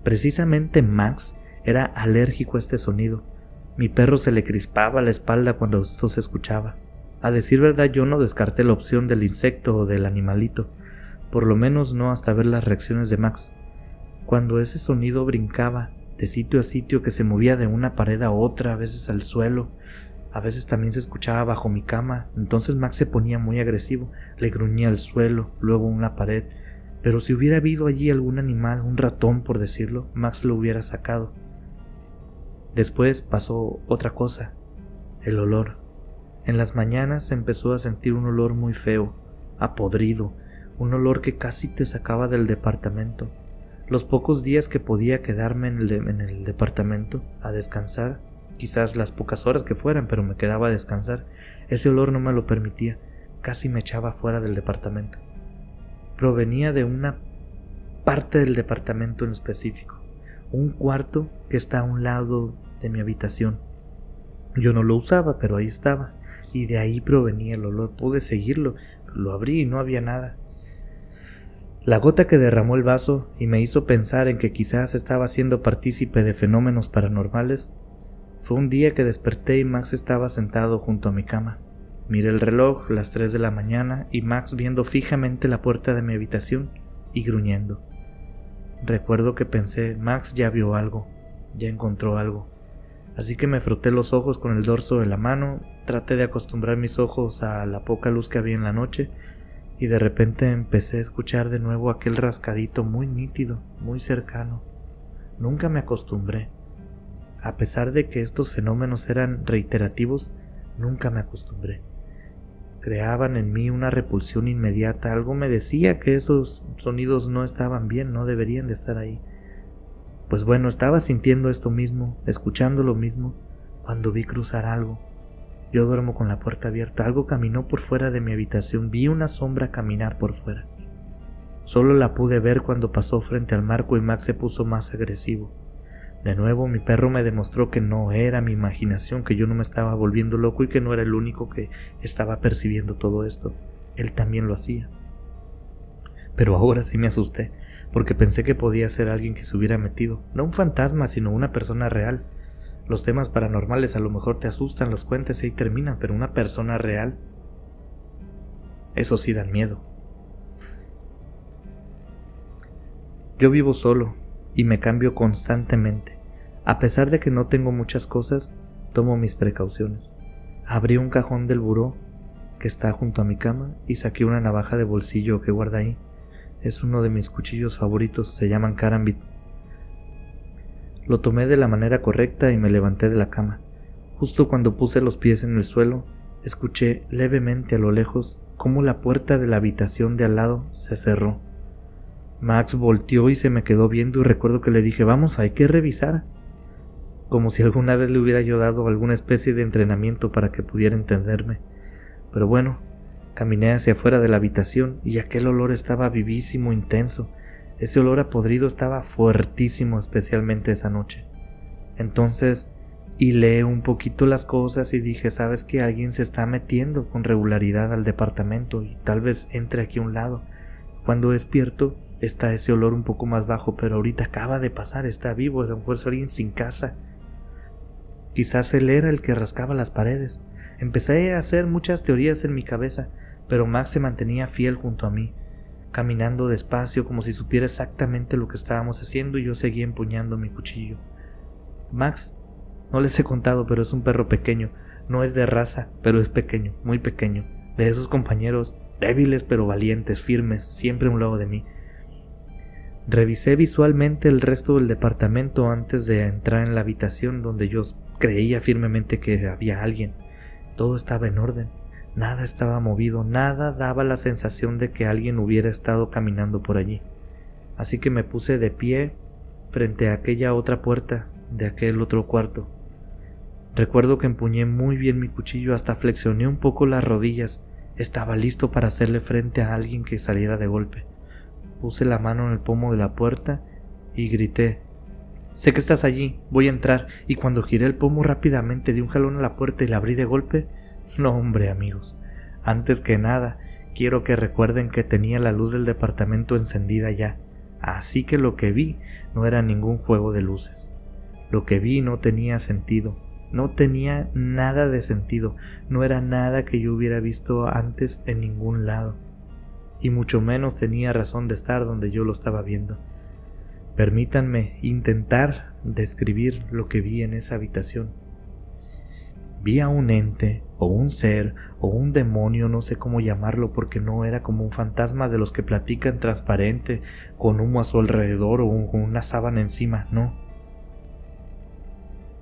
Precisamente Max era alérgico a este sonido. Mi perro se le crispaba la espalda cuando esto se escuchaba. A decir verdad yo no descarté la opción del insecto o del animalito, por lo menos no hasta ver las reacciones de Max. Cuando ese sonido brincaba de sitio a sitio que se movía de una pared a otra, a veces al suelo, a veces también se escuchaba bajo mi cama, entonces Max se ponía muy agresivo, le gruñía al suelo, luego una pared, pero si hubiera habido allí algún animal, un ratón por decirlo, Max lo hubiera sacado. Después pasó otra cosa, el olor. En las mañanas empezó a sentir un olor muy feo, apodrido, un olor que casi te sacaba del departamento. Los pocos días que podía quedarme en el, en el, departamento a descansar, quizás las pocas horas que fueran, pero me quedaba a descansar, ese olor no me lo permitía, casi me echaba fuera del departamento. Provenía de una parte del departamento en específico, un cuarto que está a un lado de mi habitación. Yo no lo usaba, pero ahí estaba, y de ahí provenía el olor. Pude seguirlo, lo abrí y no había nada. La gota que derramó el vaso y me hizo pensar en que quizás estaba siendo partícipe de fenómenos paranormales fue un día que desperté y Max estaba sentado junto a mi cama. Miré el reloj, las 3 de la mañana, y Max viendo fijamente la puerta de mi habitación y gruñendo. Recuerdo que pensé, Max ya vio algo, ya encontró algo. Así que me froté los ojos con el dorso de la mano, traté de acostumbrar mis ojos a la poca luz que había en la noche y de repente empecé a escuchar de nuevo aquel rascadito muy nítido, muy cercano. Nunca me acostumbré. A pesar de que estos fenómenos eran reiterativos, nunca me acostumbré. Creaban en mí una repulsión inmediata, algo me decía que esos sonidos no estaban bien, no deberían de estar ahí. Pues bueno, estaba sintiendo esto mismo, escuchando lo mismo, cuando vi cruzar algo, yo duermo con la puerta abierta. Algo caminó por fuera de mi habitación. Vi una sombra caminar por fuera. Solo la pude ver cuando pasó frente al marco y Max se puso más agresivo. De nuevo mi perro me demostró que no era mi imaginación, que yo no me estaba volviendo loco y que no era el único que estaba percibiendo todo esto. Él también lo hacía. Pero ahora sí me asusté, porque pensé que podía ser alguien que se hubiera metido, no un fantasma, sino una persona real. Los temas paranormales a lo mejor te asustan, los cuentes y ahí terminan, pero una persona real, eso sí dan miedo. Yo vivo solo y me cambio constantemente. A pesar de que no tengo muchas cosas, tomo mis precauciones. Abrí un cajón del buró que está junto a mi cama y saqué una navaja de bolsillo que guarda ahí. Es uno de mis cuchillos favoritos, se llaman Karambit. Lo tomé de la manera correcta y me levanté de la cama. Justo cuando puse los pies en el suelo, escuché levemente a lo lejos cómo la puerta de la habitación de al lado se cerró. Max volteó y se me quedó viendo y recuerdo que le dije vamos, hay que revisar. Como si alguna vez le hubiera yo dado alguna especie de entrenamiento para que pudiera entenderme. Pero bueno, caminé hacia afuera de la habitación y aquel olor estaba vivísimo, intenso, ese olor a podrido estaba fuertísimo, especialmente esa noche. Entonces, hilé un poquito las cosas y dije, sabes que alguien se está metiendo con regularidad al departamento y tal vez entre aquí a un lado. Cuando despierto, está ese olor un poco más bajo, pero ahorita acaba de pasar, está vivo, a lo mejor alguien sin casa. Quizás él era el que rascaba las paredes. Empecé a hacer muchas teorías en mi cabeza, pero Max se mantenía fiel junto a mí caminando despacio como si supiera exactamente lo que estábamos haciendo y yo seguía empuñando mi cuchillo. Max, no les he contado, pero es un perro pequeño, no es de raza, pero es pequeño, muy pequeño, de esos compañeros débiles pero valientes, firmes, siempre a un lado de mí. Revisé visualmente el resto del departamento antes de entrar en la habitación donde yo creía firmemente que había alguien. Todo estaba en orden. Nada estaba movido, nada daba la sensación de que alguien hubiera estado caminando por allí. Así que me puse de pie frente a aquella otra puerta de aquel otro cuarto. Recuerdo que empuñé muy bien mi cuchillo hasta flexioné un poco las rodillas. Estaba listo para hacerle frente a alguien que saliera de golpe. Puse la mano en el pomo de la puerta y grité Sé que estás allí, voy a entrar, y cuando giré el pomo rápidamente di un jalón a la puerta y la abrí de golpe, no, hombre, amigos. Antes que nada, quiero que recuerden que tenía la luz del departamento encendida ya, así que lo que vi no era ningún juego de luces. Lo que vi no tenía sentido, no tenía nada de sentido, no era nada que yo hubiera visto antes en ningún lado, y mucho menos tenía razón de estar donde yo lo estaba viendo. Permítanme intentar describir lo que vi en esa habitación. Vi a un ente, o un ser, o un demonio, no sé cómo llamarlo, porque no era como un fantasma de los que platican transparente, con humo a su alrededor o con una sábana encima, no.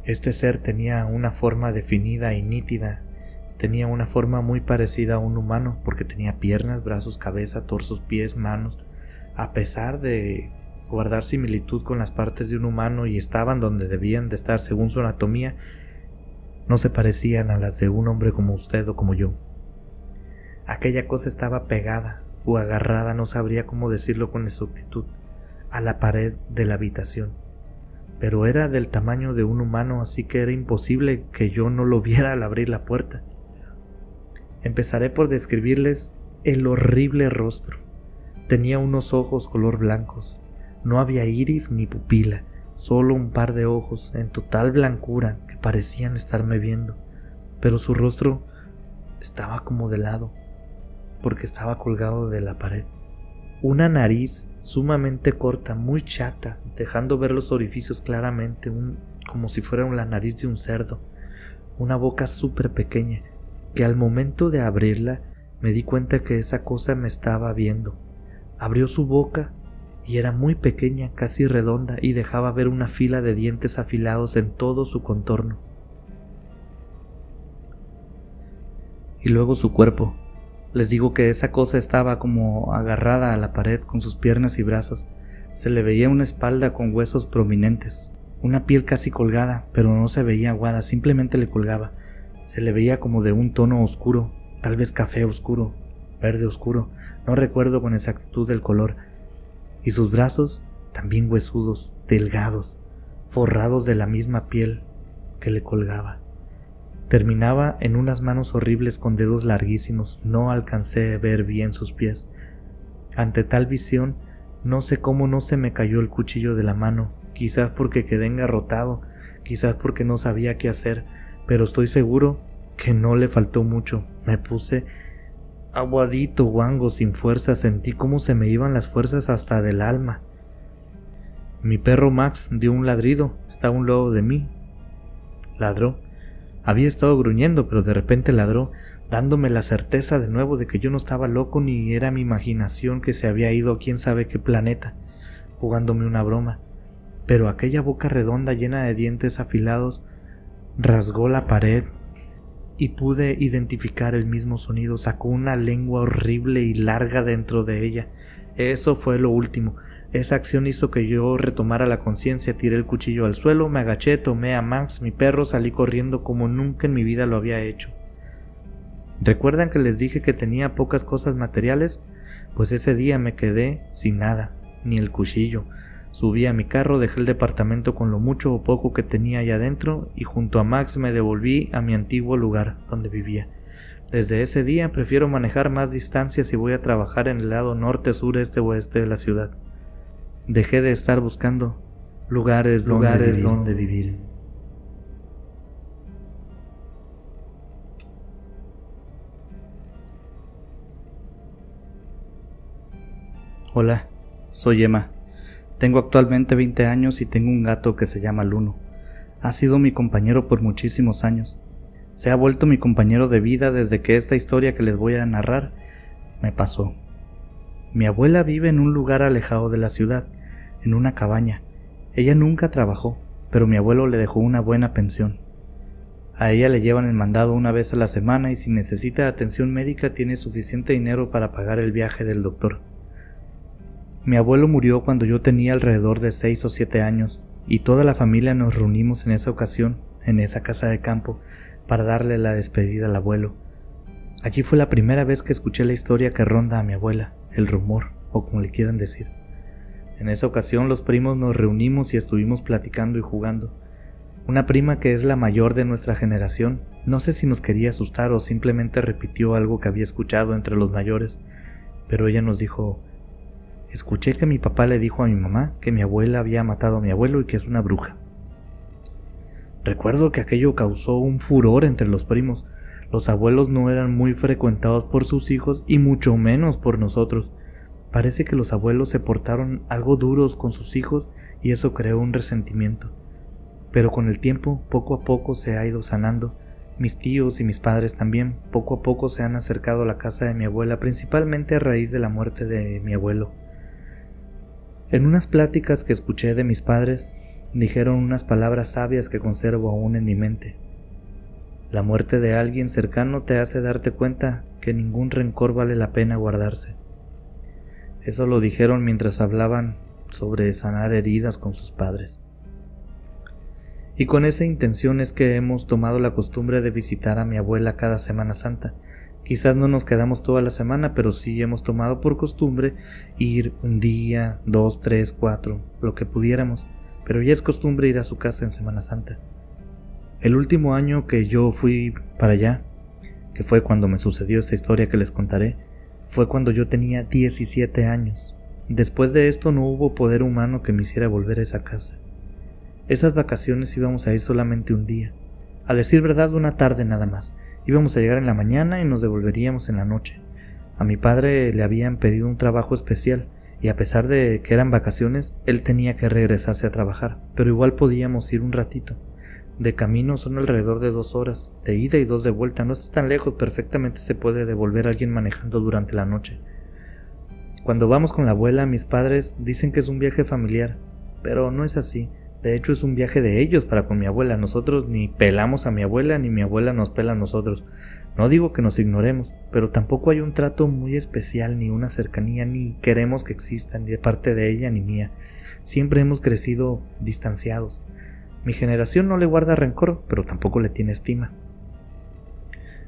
Este ser tenía una forma definida y nítida, tenía una forma muy parecida a un humano porque tenía piernas, brazos, cabeza, torsos, pies, manos, a pesar de guardar similitud con las partes de un humano y estaban donde debían de estar según su anatomía, no se parecían a las de un hombre como usted o como yo. Aquella cosa estaba pegada o agarrada, no sabría cómo decirlo con exactitud, a la pared de la habitación. Pero era del tamaño de un humano, así que era imposible que yo no lo viera al abrir la puerta. Empezaré por describirles el horrible rostro. Tenía unos ojos color blancos, no había iris ni pupila, solo un par de ojos en total blancura que parecían estarme viendo, pero su rostro estaba como de lado, porque estaba colgado de la pared. Una nariz sumamente corta, muy chata, dejando ver los orificios claramente, como si fuera la nariz de un cerdo. Una boca súper pequeña, que al momento de abrirla me di cuenta que esa cosa me estaba viendo. Abrió su boca y era muy pequeña, casi redonda, y dejaba ver una fila de dientes afilados en todo su contorno. Y luego su cuerpo. Les digo que esa cosa estaba como agarrada a la pared con sus piernas y brazos. Se le veía una espalda con huesos prominentes, una piel casi colgada, pero no se veía aguada, simplemente le colgaba. Se le veía como de un tono oscuro, tal vez café oscuro, verde oscuro, no recuerdo con exactitud el color, y sus brazos también huesudos, delgados, forrados de la misma piel que le colgaba. Terminaba en unas manos horribles con dedos larguísimos, no alcancé a ver bien sus pies. Ante tal visión, no sé cómo no se me cayó el cuchillo de la mano, quizás porque quedé engarrotado, quizás porque no sabía qué hacer, pero estoy seguro que no le faltó mucho. Me puse Aguadito, guango, sin fuerza, sentí cómo se me iban las fuerzas hasta del alma. Mi perro Max dio un ladrido, estaba un lado de mí. Ladró. Había estado gruñendo, pero de repente ladró, dándome la certeza de nuevo de que yo no estaba loco ni era mi imaginación que se había ido a quién sabe qué planeta, jugándome una broma. Pero aquella boca redonda llena de dientes afilados rasgó la pared y pude identificar el mismo sonido. Sacó una lengua horrible y larga dentro de ella. Eso fue lo último. Esa acción hizo que yo retomara la conciencia, tiré el cuchillo al suelo, me agaché, tomé a Max, mi perro, salí corriendo como nunca en mi vida lo había hecho. ¿Recuerdan que les dije que tenía pocas cosas materiales? Pues ese día me quedé sin nada, ni el cuchillo, Subí a mi carro, dejé el departamento con lo mucho o poco que tenía allá adentro y junto a Max me devolví a mi antiguo lugar donde vivía. Desde ese día prefiero manejar más distancias y voy a trabajar en el lado norte, sur, este o oeste de la ciudad. Dejé de estar buscando lugares, lugares donde vivir. Hola, soy Emma. Tengo actualmente 20 años y tengo un gato que se llama Luno. Ha sido mi compañero por muchísimos años. Se ha vuelto mi compañero de vida desde que esta historia que les voy a narrar me pasó. Mi abuela vive en un lugar alejado de la ciudad, en una cabaña. Ella nunca trabajó, pero mi abuelo le dejó una buena pensión. A ella le llevan el mandado una vez a la semana y si necesita atención médica tiene suficiente dinero para pagar el viaje del doctor. Mi abuelo murió cuando yo tenía alrededor de seis o siete años, y toda la familia nos reunimos en esa ocasión, en esa casa de campo, para darle la despedida al abuelo. Allí fue la primera vez que escuché la historia que ronda a mi abuela, el rumor, o como le quieran decir. En esa ocasión los primos nos reunimos y estuvimos platicando y jugando. Una prima que es la mayor de nuestra generación, no sé si nos quería asustar o simplemente repitió algo que había escuchado entre los mayores, pero ella nos dijo Escuché que mi papá le dijo a mi mamá que mi abuela había matado a mi abuelo y que es una bruja. Recuerdo que aquello causó un furor entre los primos. Los abuelos no eran muy frecuentados por sus hijos y mucho menos por nosotros. Parece que los abuelos se portaron algo duros con sus hijos y eso creó un resentimiento. Pero con el tiempo, poco a poco se ha ido sanando. Mis tíos y mis padres también poco a poco se han acercado a la casa de mi abuela, principalmente a raíz de la muerte de mi abuelo. En unas pláticas que escuché de mis padres, dijeron unas palabras sabias que conservo aún en mi mente. La muerte de alguien cercano te hace darte cuenta que ningún rencor vale la pena guardarse. Eso lo dijeron mientras hablaban sobre sanar heridas con sus padres. Y con esa intención es que hemos tomado la costumbre de visitar a mi abuela cada Semana Santa. Quizás no nos quedamos toda la semana, pero sí hemos tomado por costumbre ir un día, dos, tres, cuatro, lo que pudiéramos, pero ya es costumbre ir a su casa en Semana Santa. El último año que yo fui para allá, que fue cuando me sucedió esta historia que les contaré, fue cuando yo tenía 17 años. Después de esto no hubo poder humano que me hiciera volver a esa casa. Esas vacaciones íbamos a ir solamente un día. A decir verdad, una tarde nada más. Íbamos a llegar en la mañana y nos devolveríamos en la noche. A mi padre le habían pedido un trabajo especial, y a pesar de que eran vacaciones, él tenía que regresarse a trabajar, pero igual podíamos ir un ratito. De camino son alrededor de dos horas, de ida y dos de vuelta. No está tan lejos, perfectamente se puede devolver alguien manejando durante la noche. Cuando vamos con la abuela, mis padres dicen que es un viaje familiar, pero no es así. De hecho, es un viaje de ellos para con mi abuela. Nosotros ni pelamos a mi abuela, ni mi abuela nos pela a nosotros. No digo que nos ignoremos, pero tampoco hay un trato muy especial, ni una cercanía, ni queremos que exista, ni de parte de ella ni mía. Siempre hemos crecido distanciados. Mi generación no le guarda rencor, pero tampoco le tiene estima.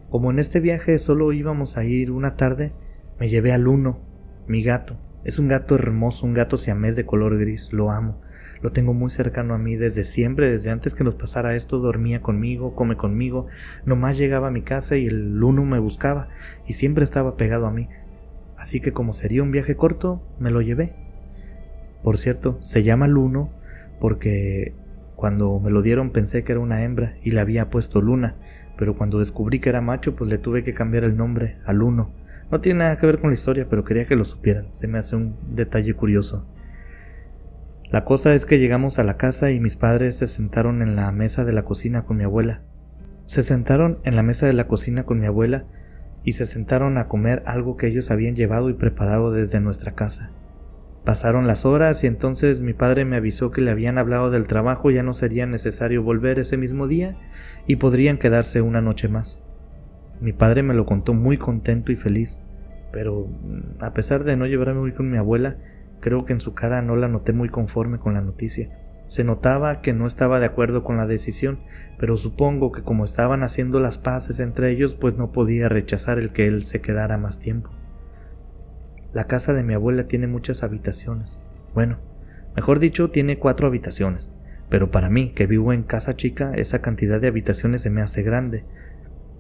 Como en este viaje solo íbamos a ir una tarde, me llevé al uno, mi gato. Es un gato hermoso, un gato siamés de color gris, lo amo. Lo tengo muy cercano a mí desde siempre, desde antes que nos pasara esto, dormía conmigo, come conmigo, nomás llegaba a mi casa y el uno me buscaba y siempre estaba pegado a mí. Así que como sería un viaje corto, me lo llevé. Por cierto, se llama Luno porque cuando me lo dieron pensé que era una hembra y le había puesto Luna, pero cuando descubrí que era macho pues le tuve que cambiar el nombre a Luno. No tiene nada que ver con la historia, pero quería que lo supieran, se me hace un detalle curioso. La cosa es que llegamos a la casa y mis padres se sentaron en la mesa de la cocina con mi abuela. Se sentaron en la mesa de la cocina con mi abuela y se sentaron a comer algo que ellos habían llevado y preparado desde nuestra casa. Pasaron las horas y entonces mi padre me avisó que le habían hablado del trabajo, ya no sería necesario volver ese mismo día y podrían quedarse una noche más. Mi padre me lo contó muy contento y feliz, pero mm, a pesar de no llevarme muy con mi abuela, creo que en su cara no la noté muy conforme con la noticia. Se notaba que no estaba de acuerdo con la decisión, pero supongo que como estaban haciendo las paces entre ellos, pues no podía rechazar el que él se quedara más tiempo. La casa de mi abuela tiene muchas habitaciones. Bueno, mejor dicho, tiene cuatro habitaciones. Pero para mí, que vivo en casa chica, esa cantidad de habitaciones se me hace grande.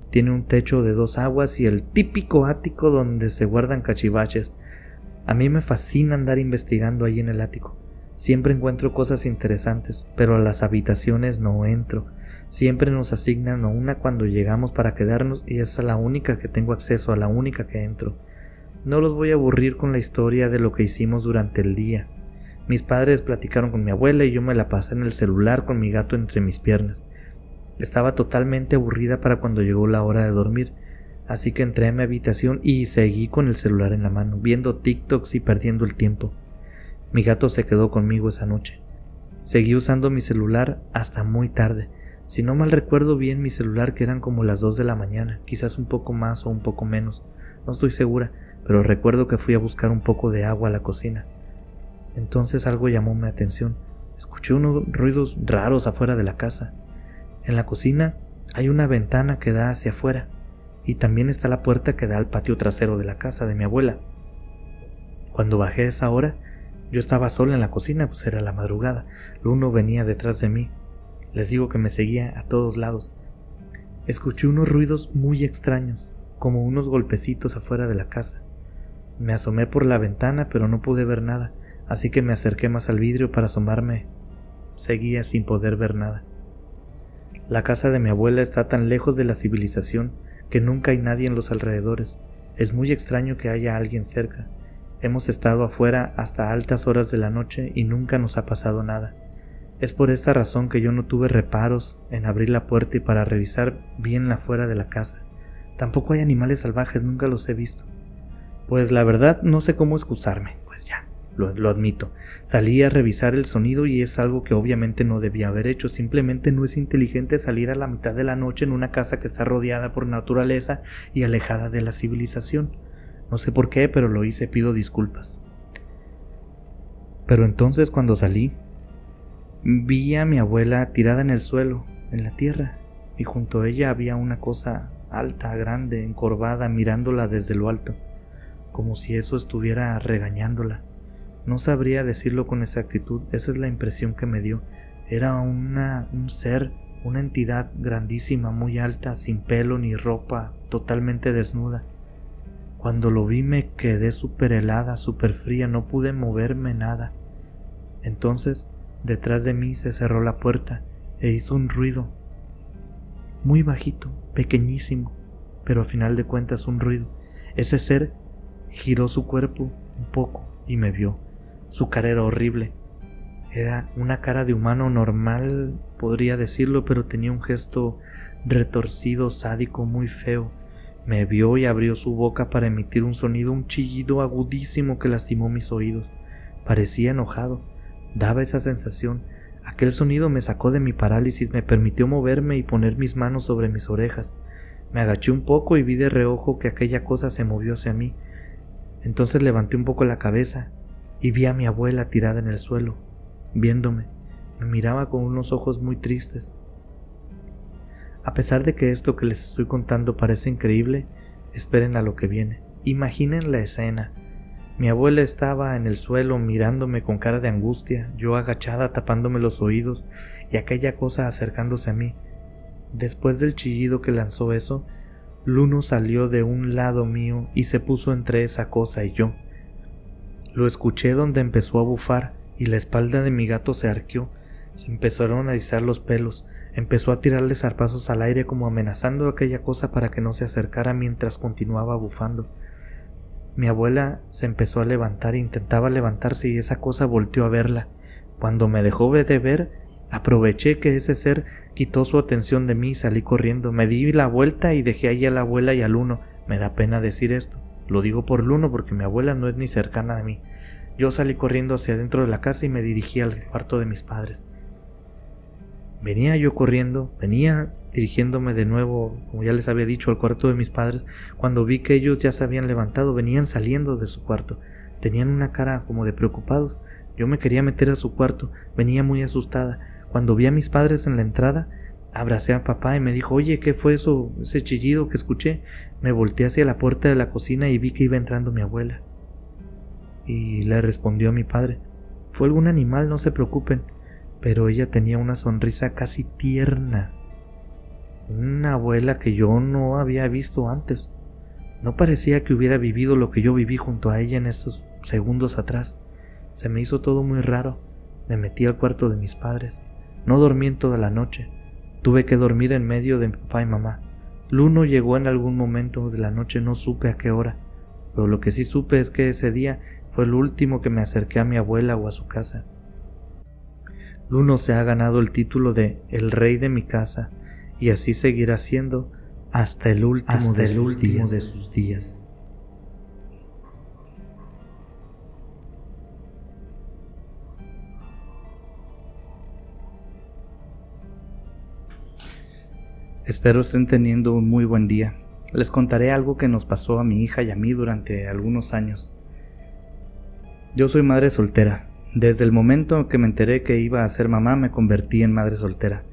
Tiene un techo de dos aguas y el típico ático donde se guardan cachivaches. A mí me fascina andar investigando ahí en el ático. Siempre encuentro cosas interesantes, pero a las habitaciones no entro. Siempre nos asignan a una cuando llegamos para quedarnos y es a la única que tengo acceso, a la única que entro. No los voy a aburrir con la historia de lo que hicimos durante el día. Mis padres platicaron con mi abuela y yo me la pasé en el celular con mi gato entre mis piernas. Estaba totalmente aburrida para cuando llegó la hora de dormir, así que entré a mi habitación y seguí con el celular en la mano, viendo TikToks y perdiendo el tiempo. Mi gato se quedó conmigo esa noche. Seguí usando mi celular hasta muy tarde. Si no mal recuerdo bien mi celular que eran como las dos de la mañana, quizás un poco más o un poco menos, no estoy segura, pero recuerdo que fui a buscar un poco de agua a la cocina. Entonces algo llamó mi atención. Escuché unos ruidos raros afuera de la casa. En la cocina hay una ventana que da hacia afuera y también está la puerta que da al patio trasero de la casa de mi abuela. Cuando bajé esa hora, yo estaba sola en la cocina, pues era la madrugada. Luno venía detrás de mí. Les digo que me seguía a todos lados. Escuché unos ruidos muy extraños, como unos golpecitos afuera de la casa. Me asomé por la ventana, pero no pude ver nada, así que me acerqué más al vidrio para asomarme. Seguía sin poder ver nada. La casa de mi abuela está tan lejos de la civilización que nunca hay nadie en los alrededores. Es muy extraño que haya alguien cerca. Hemos estado afuera hasta altas horas de la noche y nunca nos ha pasado nada. Es por esta razón que yo no tuve reparos en abrir la puerta y para revisar bien la fuera de la casa. Tampoco hay animales salvajes, nunca los he visto. Pues la verdad no sé cómo excusarme, pues ya. Lo, admito. Salí a revisar el sonido y es algo que obviamente no debía haber hecho. Simplemente no es inteligente salir a la mitad de la noche en una casa que está rodeada por naturaleza y alejada de la civilización. No sé por qué, pero lo hice, pido disculpas. Pero entonces cuando salí, vi a mi abuela tirada en el suelo, en la tierra, y junto a ella había una cosa alta, grande, encorvada, mirándola desde lo alto como si eso estuviera regañándola. No sabría decirlo con exactitud, esa es la impresión que me dio. Era un ser, una entidad grandísima, muy alta, sin pelo ni ropa, totalmente desnuda. Cuando lo vi me quedé súper helada, súper fría, no pude moverme nada. Entonces, detrás de mí se cerró la puerta e hizo un ruido, muy bajito, pequeñísimo, pero a final de cuentas un ruido. Ese ser Giró su cuerpo un poco y me vio. Su cara era horrible. Era una cara de humano normal, podría decirlo, pero tenía un gesto retorcido, sádico, muy feo. Me vio y abrió su boca para emitir un sonido, un chillido agudísimo que lastimó mis oídos. Parecía enojado. Daba esa sensación. Aquel sonido me sacó de mi parálisis, me permitió moverme y poner mis manos sobre mis orejas. Me agaché un poco y vi de reojo que aquella cosa se movió hacia mí. Entonces levanté un poco la cabeza y vi a mi abuela tirada en el suelo, viéndome. Me miraba con unos ojos muy tristes. A pesar de que esto que les estoy contando parece increíble, esperen a lo que viene. Imaginen la escena. Mi abuela estaba en el suelo mirándome con cara de angustia, yo agachada tapándome los oídos y aquella cosa acercándose a mí. Después del chillido que lanzó eso, Luno salió de un lado mío y se puso entre esa cosa y yo. Lo escuché donde empezó a bufar y la espalda de mi gato se arqueó, se empezaron a izar los pelos, empezó a tirarle zarpazos al aire como amenazando a aquella cosa para que no se acercara mientras continuaba bufando. Mi abuela se empezó a levantar e intentaba levantarse y esa cosa volteó a verla. Cuando me dejó de ver, aproveché que ese ser quitó su atención de mí y salí corriendo. Me di la vuelta y dejé ahí a la abuela y al uno. Me da pena decir esto. Lo digo por Luno porque mi abuela no es ni cercana a mí. Yo salí corriendo hacia adentro de la casa y me dirigí al cuarto de mis padres. Venía yo corriendo, venía dirigiéndome de nuevo, como ya les había dicho, al cuarto de mis padres, cuando vi que ellos ya se habían levantado, venían saliendo de su cuarto. Tenían una cara como de preocupados. Yo me quería meter a su cuarto, venía muy asustada. Cuando vi a mis padres en la entrada, abracé a papá y me dijo, oye, ¿qué fue eso, ese chillido que escuché? Me volteé hacia la puerta de la cocina y vi que iba entrando mi abuela. Y le respondió a mi padre, fue algún animal, no se preocupen, pero ella tenía una sonrisa casi tierna. Una abuela que yo no había visto antes. No parecía que hubiera vivido lo que yo viví junto a ella en esos segundos atrás. Se me hizo todo muy raro. Me metí al cuarto de mis padres. No dormí en toda la noche. Tuve que dormir en medio de papá y mamá. Luno llegó en algún momento de la noche, no supe a qué hora, pero lo que sí supe es que ese día fue el último que me acerqué a mi abuela o a su casa. Luno se ha ganado el título de el rey de mi casa y así seguirá siendo hasta el último, de, último de sus días. Espero estén teniendo un muy buen día. Les contaré algo que nos pasó a mi hija y a mí durante algunos años. Yo soy madre soltera. Desde el momento que me enteré que iba a ser mamá me convertí en madre soltera.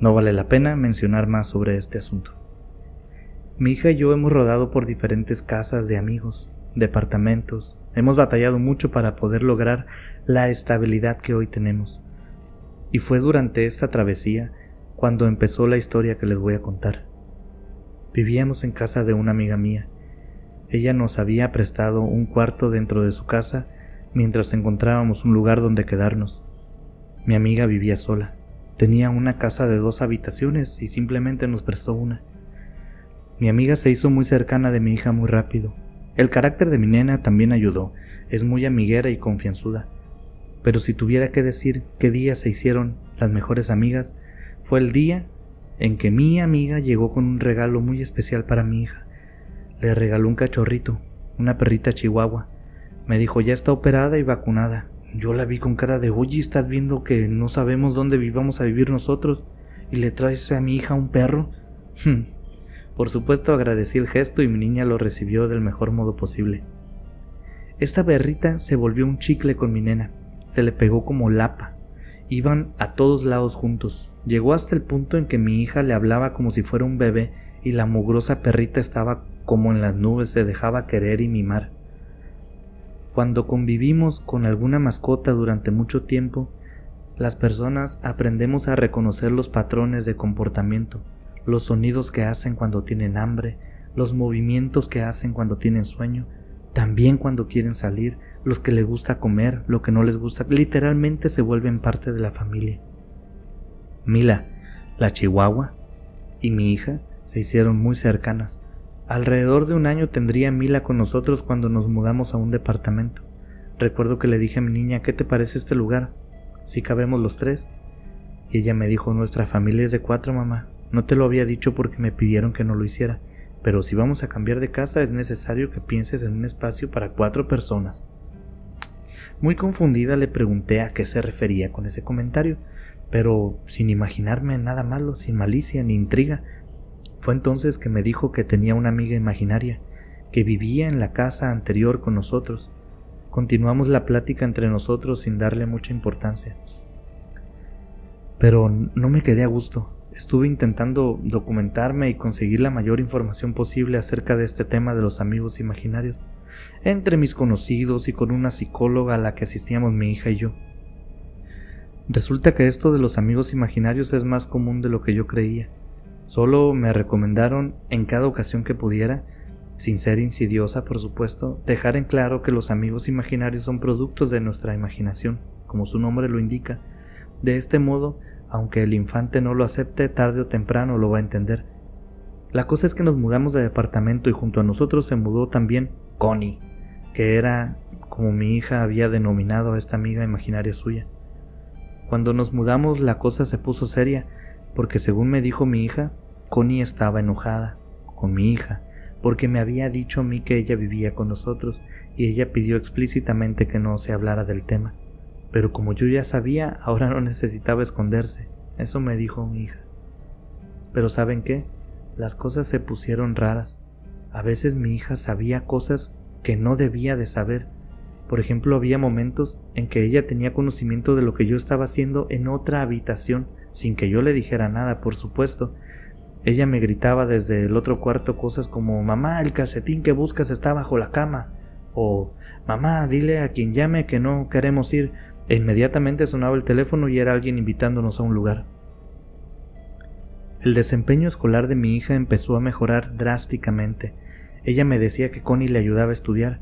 No vale la pena mencionar más sobre este asunto. Mi hija y yo hemos rodado por diferentes casas de amigos, departamentos, hemos batallado mucho para poder lograr la estabilidad que hoy tenemos. Y fue durante esta travesía cuando empezó la historia que les voy a contar. Vivíamos en casa de una amiga mía. Ella nos había prestado un cuarto dentro de su casa mientras encontrábamos un lugar donde quedarnos. Mi amiga vivía sola. Tenía una casa de dos habitaciones y simplemente nos prestó una. Mi amiga se hizo muy cercana de mi hija muy rápido. El carácter de mi nena también ayudó. Es muy amiguera y confianzuda. Pero si tuviera que decir qué día se hicieron las mejores amigas, fue el día en que mi amiga llegó con un regalo muy especial para mi hija. Le regaló un cachorrito, una perrita chihuahua. Me dijo, ya está operada y vacunada. Yo la vi con cara de, oye, estás viendo que no sabemos dónde vivamos a vivir nosotros y le traes a mi hija un perro. Por supuesto agradecí el gesto y mi niña lo recibió del mejor modo posible. Esta berrita se volvió un chicle con mi nena, se le pegó como lapa. Iban a todos lados juntos. Llegó hasta el punto en que mi hija le hablaba como si fuera un bebé y la mugrosa perrita estaba como en las nubes, se dejaba querer y mimar. Cuando convivimos con alguna mascota durante mucho tiempo, las personas aprendemos a reconocer los patrones de comportamiento, los sonidos que hacen cuando tienen hambre, los movimientos que hacen cuando tienen sueño, también cuando quieren salir, los que les gusta comer, lo que no les gusta, literalmente se vuelven parte de la familia. Mila, la chihuahua, y mi hija se hicieron muy cercanas. Alrededor de un año tendría Mila con nosotros cuando nos mudamos a un departamento. Recuerdo que le dije a mi niña, ¿qué te parece este lugar? Si cabemos los tres. Y ella me dijo, nuestra familia es de cuatro, mamá. No te lo había dicho porque me pidieron que no lo hiciera, pero si vamos a cambiar de casa es necesario que pienses en un espacio para cuatro personas. Muy confundida le pregunté a qué se refería con ese comentario, pero sin imaginarme nada malo, sin malicia ni intriga. Fue entonces que me dijo que tenía una amiga imaginaria, que vivía en la casa anterior con nosotros. Continuamos la plática entre nosotros sin darle mucha importancia. Pero no me quedé a gusto. Estuve intentando documentarme y conseguir la mayor información posible acerca de este tema de los amigos imaginarios, entre mis conocidos y con una psicóloga a la que asistíamos mi hija y yo. Resulta que esto de los amigos imaginarios es más común de lo que yo creía. Solo me recomendaron, en cada ocasión que pudiera, sin ser insidiosa por supuesto, dejar en claro que los amigos imaginarios son productos de nuestra imaginación, como su nombre lo indica. De este modo, aunque el infante no lo acepte, tarde o temprano lo va a entender. La cosa es que nos mudamos de departamento y junto a nosotros se mudó también Connie, que era como mi hija había denominado a esta amiga imaginaria suya. Cuando nos mudamos la cosa se puso seria, porque según me dijo mi hija, Connie estaba enojada con mi hija, porque me había dicho a mí que ella vivía con nosotros y ella pidió explícitamente que no se hablara del tema. Pero como yo ya sabía, ahora no necesitaba esconderse. Eso me dijo mi hija. Pero ¿saben qué? Las cosas se pusieron raras. A veces mi hija sabía cosas que no debía de saber. Por ejemplo, había momentos en que ella tenía conocimiento de lo que yo estaba haciendo en otra habitación, sin que yo le dijera nada, por supuesto. Ella me gritaba desde el otro cuarto cosas como Mamá, el calcetín que buscas está bajo la cama. o Mamá, dile a quien llame que no queremos ir e inmediatamente sonaba el teléfono y era alguien invitándonos a un lugar. El desempeño escolar de mi hija empezó a mejorar drásticamente. Ella me decía que Connie le ayudaba a estudiar,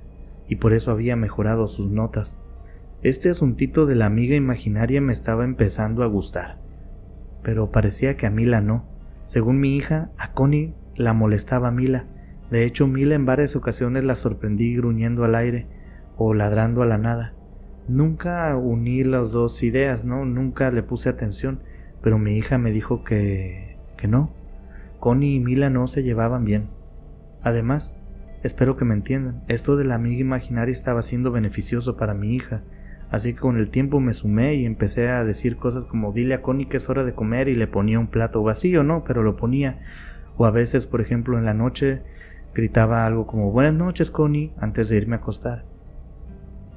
y por eso había mejorado sus notas. Este asuntito de la amiga imaginaria me estaba empezando a gustar. Pero parecía que a Mila no. Según mi hija, a Connie la molestaba Mila. De hecho, Mila en varias ocasiones la sorprendí gruñendo al aire o ladrando a la nada. Nunca uní las dos ideas, ¿no? Nunca le puse atención, pero mi hija me dijo que... que no. Connie y Mila no se llevaban bien. Además, espero que me entiendan, esto de la amiga imaginaria estaba siendo beneficioso para mi hija, así que con el tiempo me sumé y empecé a decir cosas como dile a Connie que es hora de comer y le ponía un plato vacío, ¿no? Pero lo ponía. O a veces, por ejemplo, en la noche gritaba algo como buenas noches, Connie, antes de irme a acostar.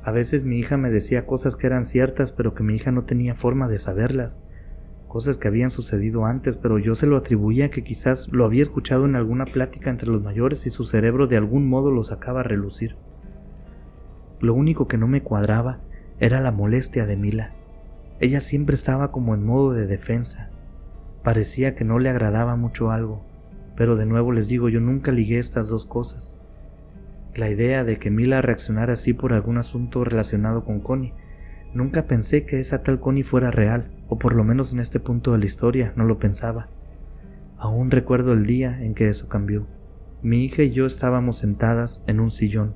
A veces mi hija me decía cosas que eran ciertas, pero que mi hija no tenía forma de saberlas. Cosas que habían sucedido antes, pero yo se lo atribuía que quizás lo había escuchado en alguna plática entre los mayores y su cerebro de algún modo lo sacaba a relucir. Lo único que no me cuadraba era la molestia de Mila. Ella siempre estaba como en modo de defensa. Parecía que no le agradaba mucho algo, pero de nuevo les digo, yo nunca ligué estas dos cosas la idea de que Mila reaccionara así por algún asunto relacionado con Connie. Nunca pensé que esa tal Connie fuera real, o por lo menos en este punto de la historia no lo pensaba. Aún recuerdo el día en que eso cambió. Mi hija y yo estábamos sentadas en un sillón.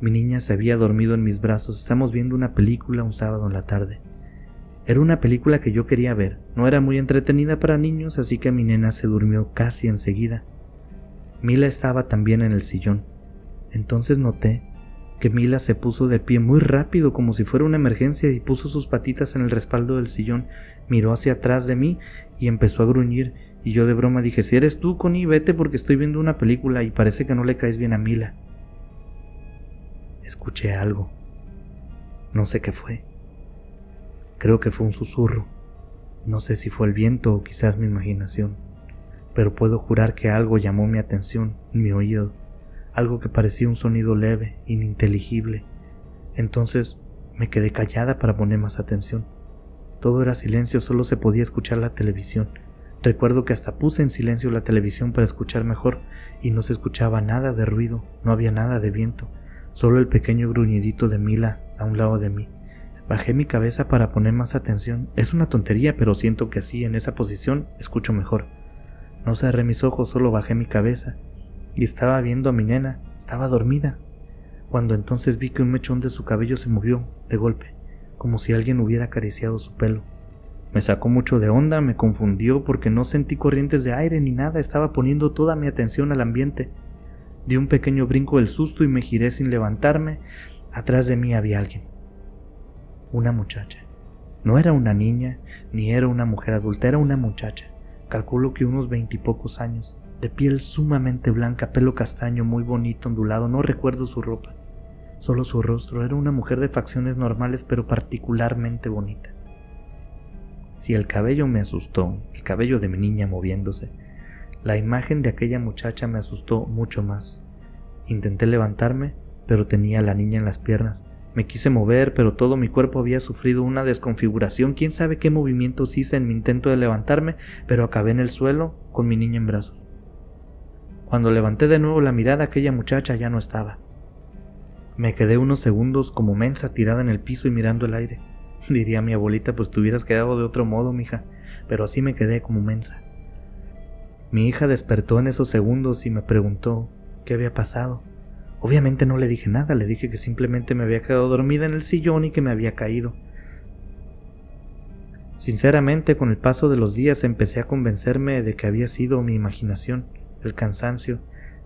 Mi niña se había dormido en mis brazos. Estamos viendo una película un sábado en la tarde. Era una película que yo quería ver. No era muy entretenida para niños, así que mi nena se durmió casi enseguida. Mila estaba también en el sillón. Entonces noté que Mila se puso de pie muy rápido como si fuera una emergencia y puso sus patitas en el respaldo del sillón, miró hacia atrás de mí y empezó a gruñir y yo de broma dije, si eres tú, Connie, vete porque estoy viendo una película y parece que no le caes bien a Mila. Escuché algo. No sé qué fue. Creo que fue un susurro. No sé si fue el viento o quizás mi imaginación, pero puedo jurar que algo llamó mi atención, mi oído algo que parecía un sonido leve, ininteligible. Entonces me quedé callada para poner más atención. Todo era silencio, solo se podía escuchar la televisión. Recuerdo que hasta puse en silencio la televisión para escuchar mejor y no se escuchaba nada de ruido, no había nada de viento, solo el pequeño gruñidito de Mila a un lado de mí. Bajé mi cabeza para poner más atención. Es una tontería, pero siento que así, en esa posición, escucho mejor. No cerré mis ojos, solo bajé mi cabeza y estaba viendo a mi nena, estaba dormida, cuando entonces vi que un mechón de su cabello se movió de golpe, como si alguien hubiera acariciado su pelo. Me sacó mucho de onda, me confundió porque no sentí corrientes de aire ni nada, estaba poniendo toda mi atención al ambiente. Di un pequeño brinco del susto y me giré sin levantarme. Atrás de mí había alguien. Una muchacha. No era una niña, ni era una mujer adulta, era una muchacha. Calculo que unos veintipocos años de piel sumamente blanca, pelo castaño, muy bonito, ondulado, no recuerdo su ropa, solo su rostro, era una mujer de facciones normales pero particularmente bonita. Si el cabello me asustó, el cabello de mi niña moviéndose, la imagen de aquella muchacha me asustó mucho más. Intenté levantarme, pero tenía a la niña en las piernas. Me quise mover, pero todo mi cuerpo había sufrido una desconfiguración. Quién sabe qué movimientos hice en mi intento de levantarme, pero acabé en el suelo con mi niña en brazos. Cuando levanté de nuevo la mirada aquella muchacha ya no estaba. Me quedé unos segundos como mensa tirada en el piso y mirando el aire. Diría mi abuelita, pues te hubieras quedado de otro modo, mija, pero así me quedé como mensa. Mi hija despertó en esos segundos y me preguntó qué había pasado. Obviamente no le dije nada, le dije que simplemente me había quedado dormida en el sillón y que me había caído. Sinceramente, con el paso de los días empecé a convencerme de que había sido mi imaginación el cansancio,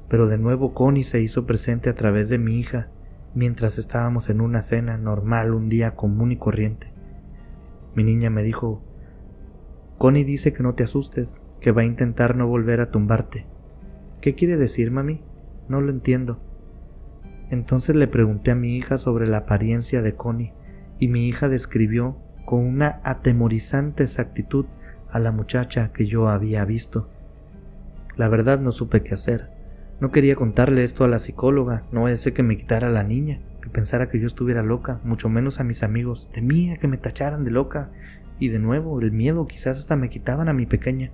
pero de nuevo Connie se hizo presente a través de mi hija mientras estábamos en una cena normal un día común y corriente. Mi niña me dijo, Connie dice que no te asustes, que va a intentar no volver a tumbarte. ¿Qué quiere decir, mami? No lo entiendo. Entonces le pregunté a mi hija sobre la apariencia de Connie, y mi hija describió con una atemorizante exactitud a la muchacha que yo había visto. La verdad no supe qué hacer. No quería contarle esto a la psicóloga, no ese que me quitara a la niña, que pensara que yo estuviera loca, mucho menos a mis amigos. Temía que me tacharan de loca. Y de nuevo, el miedo quizás hasta me quitaban a mi pequeña.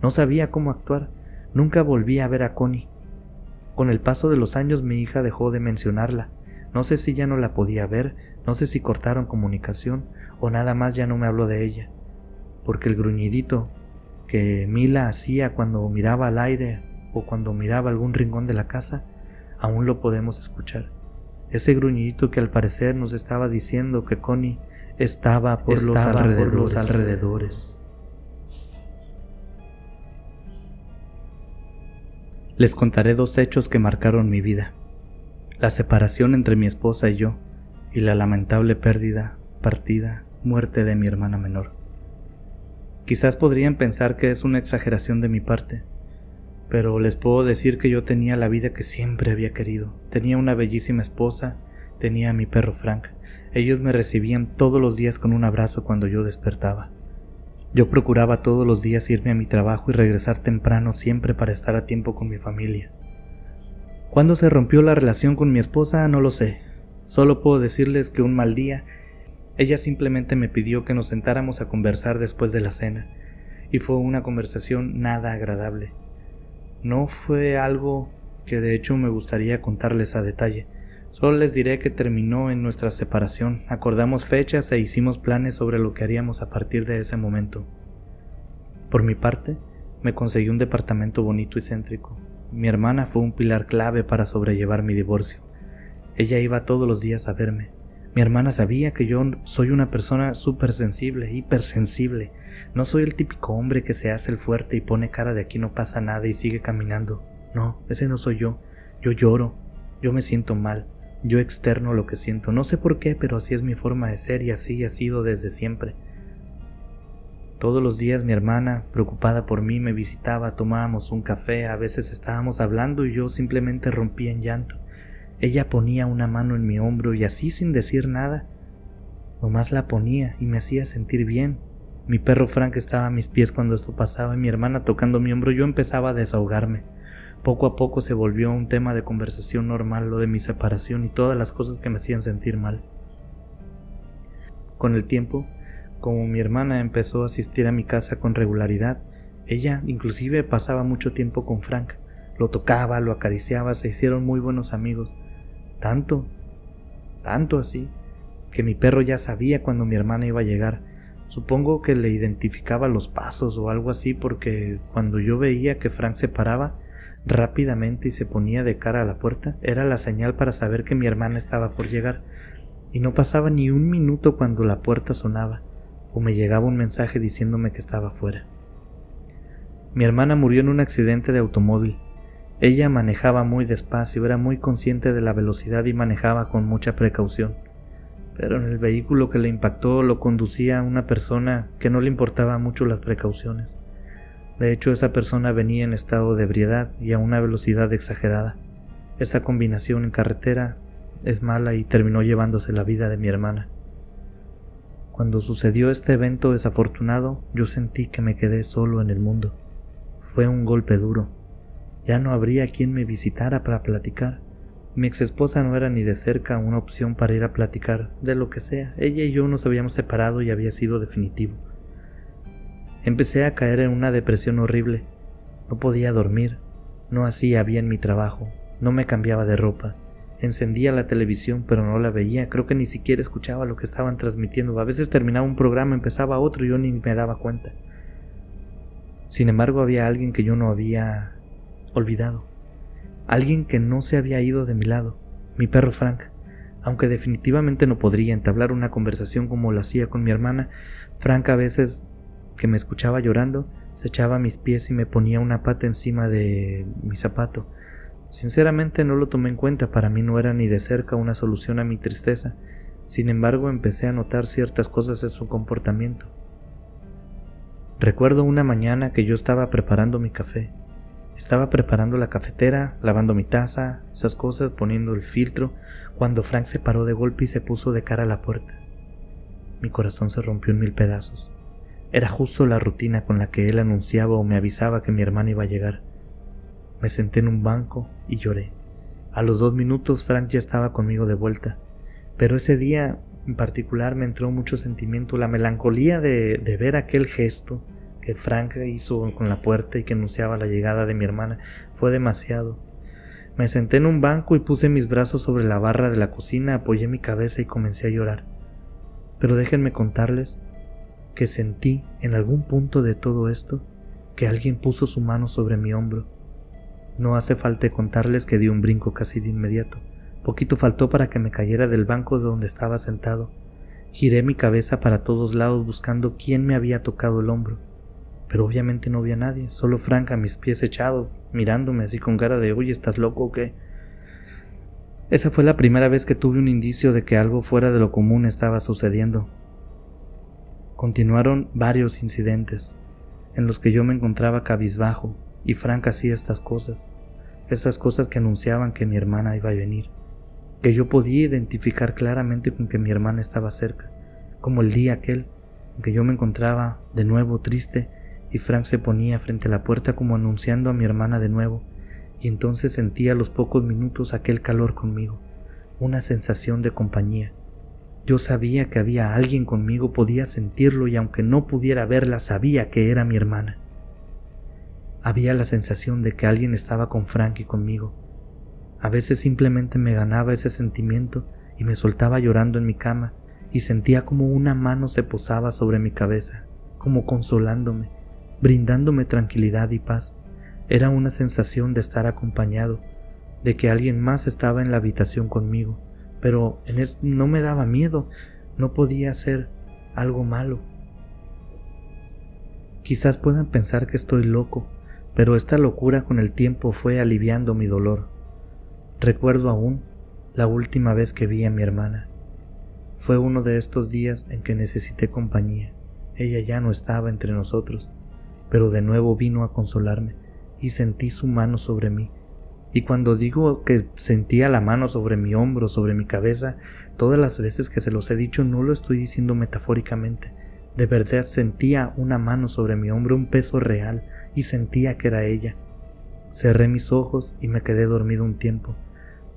No sabía cómo actuar. Nunca volví a ver a Connie. Con el paso de los años mi hija dejó de mencionarla. No sé si ya no la podía ver, no sé si cortaron comunicación o nada más ya no me habló de ella. Porque el gruñidito que Mila hacía cuando miraba al aire o cuando miraba algún rincón de la casa, aún lo podemos escuchar. Ese gruñidito que al parecer nos estaba diciendo que Connie estaba por, los, alrededores. Les contaré dos hechos que marcaron mi vida. La separación entre mi esposa y yo y la lamentable pérdida, partida, muerte de mi hermana menor. Quizás podrían pensar que es una exageración de mi parte, pero les puedo decir que yo tenía la vida que siempre había querido. Tenía una bellísima esposa, tenía a mi perro Frank. Ellos me recibían todos los días con un abrazo cuando yo despertaba. Yo procuraba todos los días irme a mi trabajo y regresar temprano siempre para estar a tiempo con mi familia. ¿Cuándo se rompió la relación con mi esposa? No lo sé. Solo puedo decirles que un mal día ella simplemente me pidió que nos sentáramos a conversar después de la cena, y fue una conversación nada agradable. No fue algo que de hecho me gustaría contarles a detalle. Solo les diré que terminó en nuestra separación, acordamos fechas e hicimos planes sobre lo que haríamos a partir de ese momento. Por mi parte, me conseguí un departamento bonito y céntrico. Mi hermana fue un pilar clave para sobrellevar mi divorcio. Ella iba todos los días a verme, mi hermana sabía que yo soy una persona súper sensible, hipersensible. No soy el típico hombre que se hace el fuerte y pone cara de aquí no pasa nada y sigue caminando. No, ese no soy yo. Yo lloro, yo me siento mal, Yo externo lo que siento. No sé por qué, pero así es mi forma de ser y así ha sido desde siempre. Todos los días mi hermana, preocupada por mí, me visitaba, tomábamos un café, a veces estábamos hablando y yo simplemente rompía en llanto. Ella ponía una mano en mi hombro y así sin decir nada, nomás la ponía y me hacía sentir bien. Mi perro Frank estaba a mis pies cuando esto pasaba y mi hermana tocando mi hombro yo empezaba a desahogarme. Poco a poco se volvió un tema de conversación normal lo de mi separación y todas las cosas que me hacían sentir mal. Con el tiempo, como mi hermana empezó a asistir a mi casa con regularidad, ella inclusive pasaba mucho tiempo con Frank. Lo tocaba, lo acariciaba, se hicieron muy buenos amigos. Tanto, tanto así, que mi perro ya sabía cuando mi hermana iba a llegar. Supongo que le identificaba los pasos o algo así porque cuando yo veía que Frank se paraba, rápidamente y se ponía de cara a la puerta, era la señal para saber que mi hermana estaba por llegar, y no pasaba ni un minuto cuando la puerta sonaba, o me llegaba un mensaje diciéndome que estaba fuera. Mi hermana murió en un accidente de automóvil. Ella manejaba muy despacio, era muy consciente de la velocidad y manejaba con mucha precaución. Pero en el vehículo que le impactó lo conducía una persona que no le importaba mucho las precauciones. De hecho, esa persona venía en estado de ebriedad y a una velocidad exagerada. Esa combinación en carretera es mala y terminó llevándose la vida de mi hermana. Cuando sucedió este evento desafortunado, yo sentí que me quedé solo en el mundo. Fue un golpe duro. Ya no habría quien me visitara para platicar. Mi ex esposa no era ni de cerca una opción para ir a platicar de lo que sea. Ella y yo nos habíamos separado y había sido definitivo. Empecé a caer en una depresión horrible. No podía dormir, no hacía bien mi trabajo, no me cambiaba de ropa. Encendía la televisión pero no la veía, creo que ni siquiera escuchaba lo que estaban transmitiendo. A veces terminaba un programa, empezaba otro y yo ni me daba cuenta. Sin embargo, había alguien que yo no había olvidado. Alguien que no se había ido de mi lado, mi perro Frank. Aunque definitivamente no podría entablar una conversación como lo hacía con mi hermana, Frank a veces que me escuchaba llorando, se echaba a mis pies y me ponía una pata encima de mi zapato. Sinceramente no lo tomé en cuenta, para mí no era ni de cerca una solución a mi tristeza. Sin embargo, empecé a notar ciertas cosas en su comportamiento. Recuerdo una mañana que yo estaba preparando mi café. Estaba preparando la cafetera, lavando mi taza, esas cosas, poniendo el filtro, cuando Frank se paró de golpe y se puso de cara a la puerta. Mi corazón se rompió en mil pedazos. Era justo la rutina con la que él anunciaba o me avisaba que mi hermana iba a llegar. Me senté en un banco y lloré. A los dos minutos Frank ya estaba conmigo de vuelta, pero ese día en particular me entró mucho sentimiento, la melancolía de, de ver aquel gesto que Frank hizo con la puerta y que anunciaba la llegada de mi hermana fue demasiado. Me senté en un banco y puse mis brazos sobre la barra de la cocina, apoyé mi cabeza y comencé a llorar. Pero déjenme contarles que sentí en algún punto de todo esto que alguien puso su mano sobre mi hombro. No hace falta contarles que di un brinco casi de inmediato. Poquito faltó para que me cayera del banco de donde estaba sentado. Giré mi cabeza para todos lados buscando quién me había tocado el hombro. Pero obviamente no había nadie, solo Frank a mis pies echado, mirándome así con cara de oye, ¿estás loco o qué? Esa fue la primera vez que tuve un indicio de que algo fuera de lo común estaba sucediendo. Continuaron varios incidentes en los que yo me encontraba cabizbajo y Frank hacía estas cosas, esas cosas que anunciaban que mi hermana iba a venir, que yo podía identificar claramente con que mi hermana estaba cerca, como el día aquel en que yo me encontraba de nuevo triste y Frank se ponía frente a la puerta como anunciando a mi hermana de nuevo, y entonces sentía a los pocos minutos aquel calor conmigo, una sensación de compañía, yo sabía que había alguien conmigo, podía sentirlo y aunque no pudiera verla, sabía que era mi hermana. Había la sensación de que alguien estaba con Frank y conmigo. A veces simplemente me ganaba ese sentimiento y me soltaba llorando en mi cama y sentía como una mano se posaba sobre mi cabeza, como consolándome, brindándome tranquilidad y paz. Era una sensación de estar acompañado, de que alguien más estaba en la habitación conmigo pero en no me daba miedo, no podía hacer algo malo. Quizás puedan pensar que estoy loco, pero esta locura con el tiempo fue aliviando mi dolor. Recuerdo aún la última vez que vi a mi hermana. Fue uno de estos días en que necesité compañía. Ella ya no estaba entre nosotros, pero de nuevo vino a consolarme y sentí su mano sobre mí. Y cuando digo que sentía la mano sobre mi hombro, sobre mi cabeza, todas las veces que se los he dicho no lo estoy diciendo metafóricamente. De verdad sentía una mano sobre mi hombro, un peso real, y sentía que era ella. Cerré mis ojos y me quedé dormido un tiempo.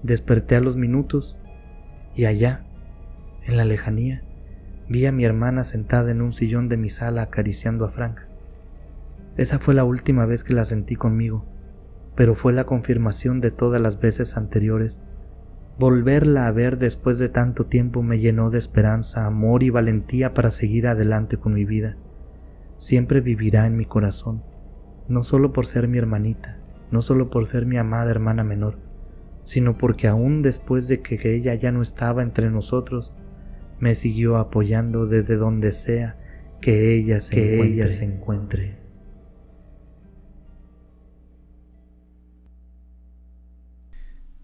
Desperté a los minutos y allá, en la lejanía, vi a mi hermana sentada en un sillón de mi sala acariciando a Frank. Esa fue la última vez que la sentí conmigo, pero fue la confirmación de todas las veces anteriores. Volverla a ver después de tanto tiempo me llenó de esperanza, amor y valentía para seguir adelante con mi vida. Siempre vivirá en mi corazón, no solo por ser mi hermanita, no solo por ser mi amada hermana menor, sino porque aún después de que ella ya no estaba entre nosotros, me siguió apoyando desde donde sea que ella se, que encuentre. Ella se encuentre.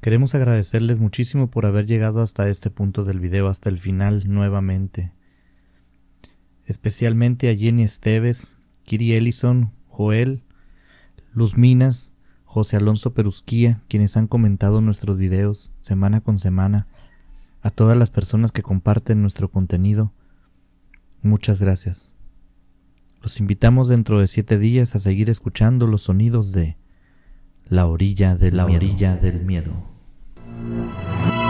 Queremos agradecerles muchísimo por haber llegado hasta este punto del video, hasta el final nuevamente. Especialmente a Jenny Esteves, Kiri Ellison, Joel, Luz Minas, José Alonso Perusquía, quienes han comentado nuestros videos semana con semana, a todas las personas que comparten nuestro contenido, muchas gracias. Los invitamos dentro de siete días a seguir escuchando los sonidos de La orilla de la orilla del miedo. Thank you.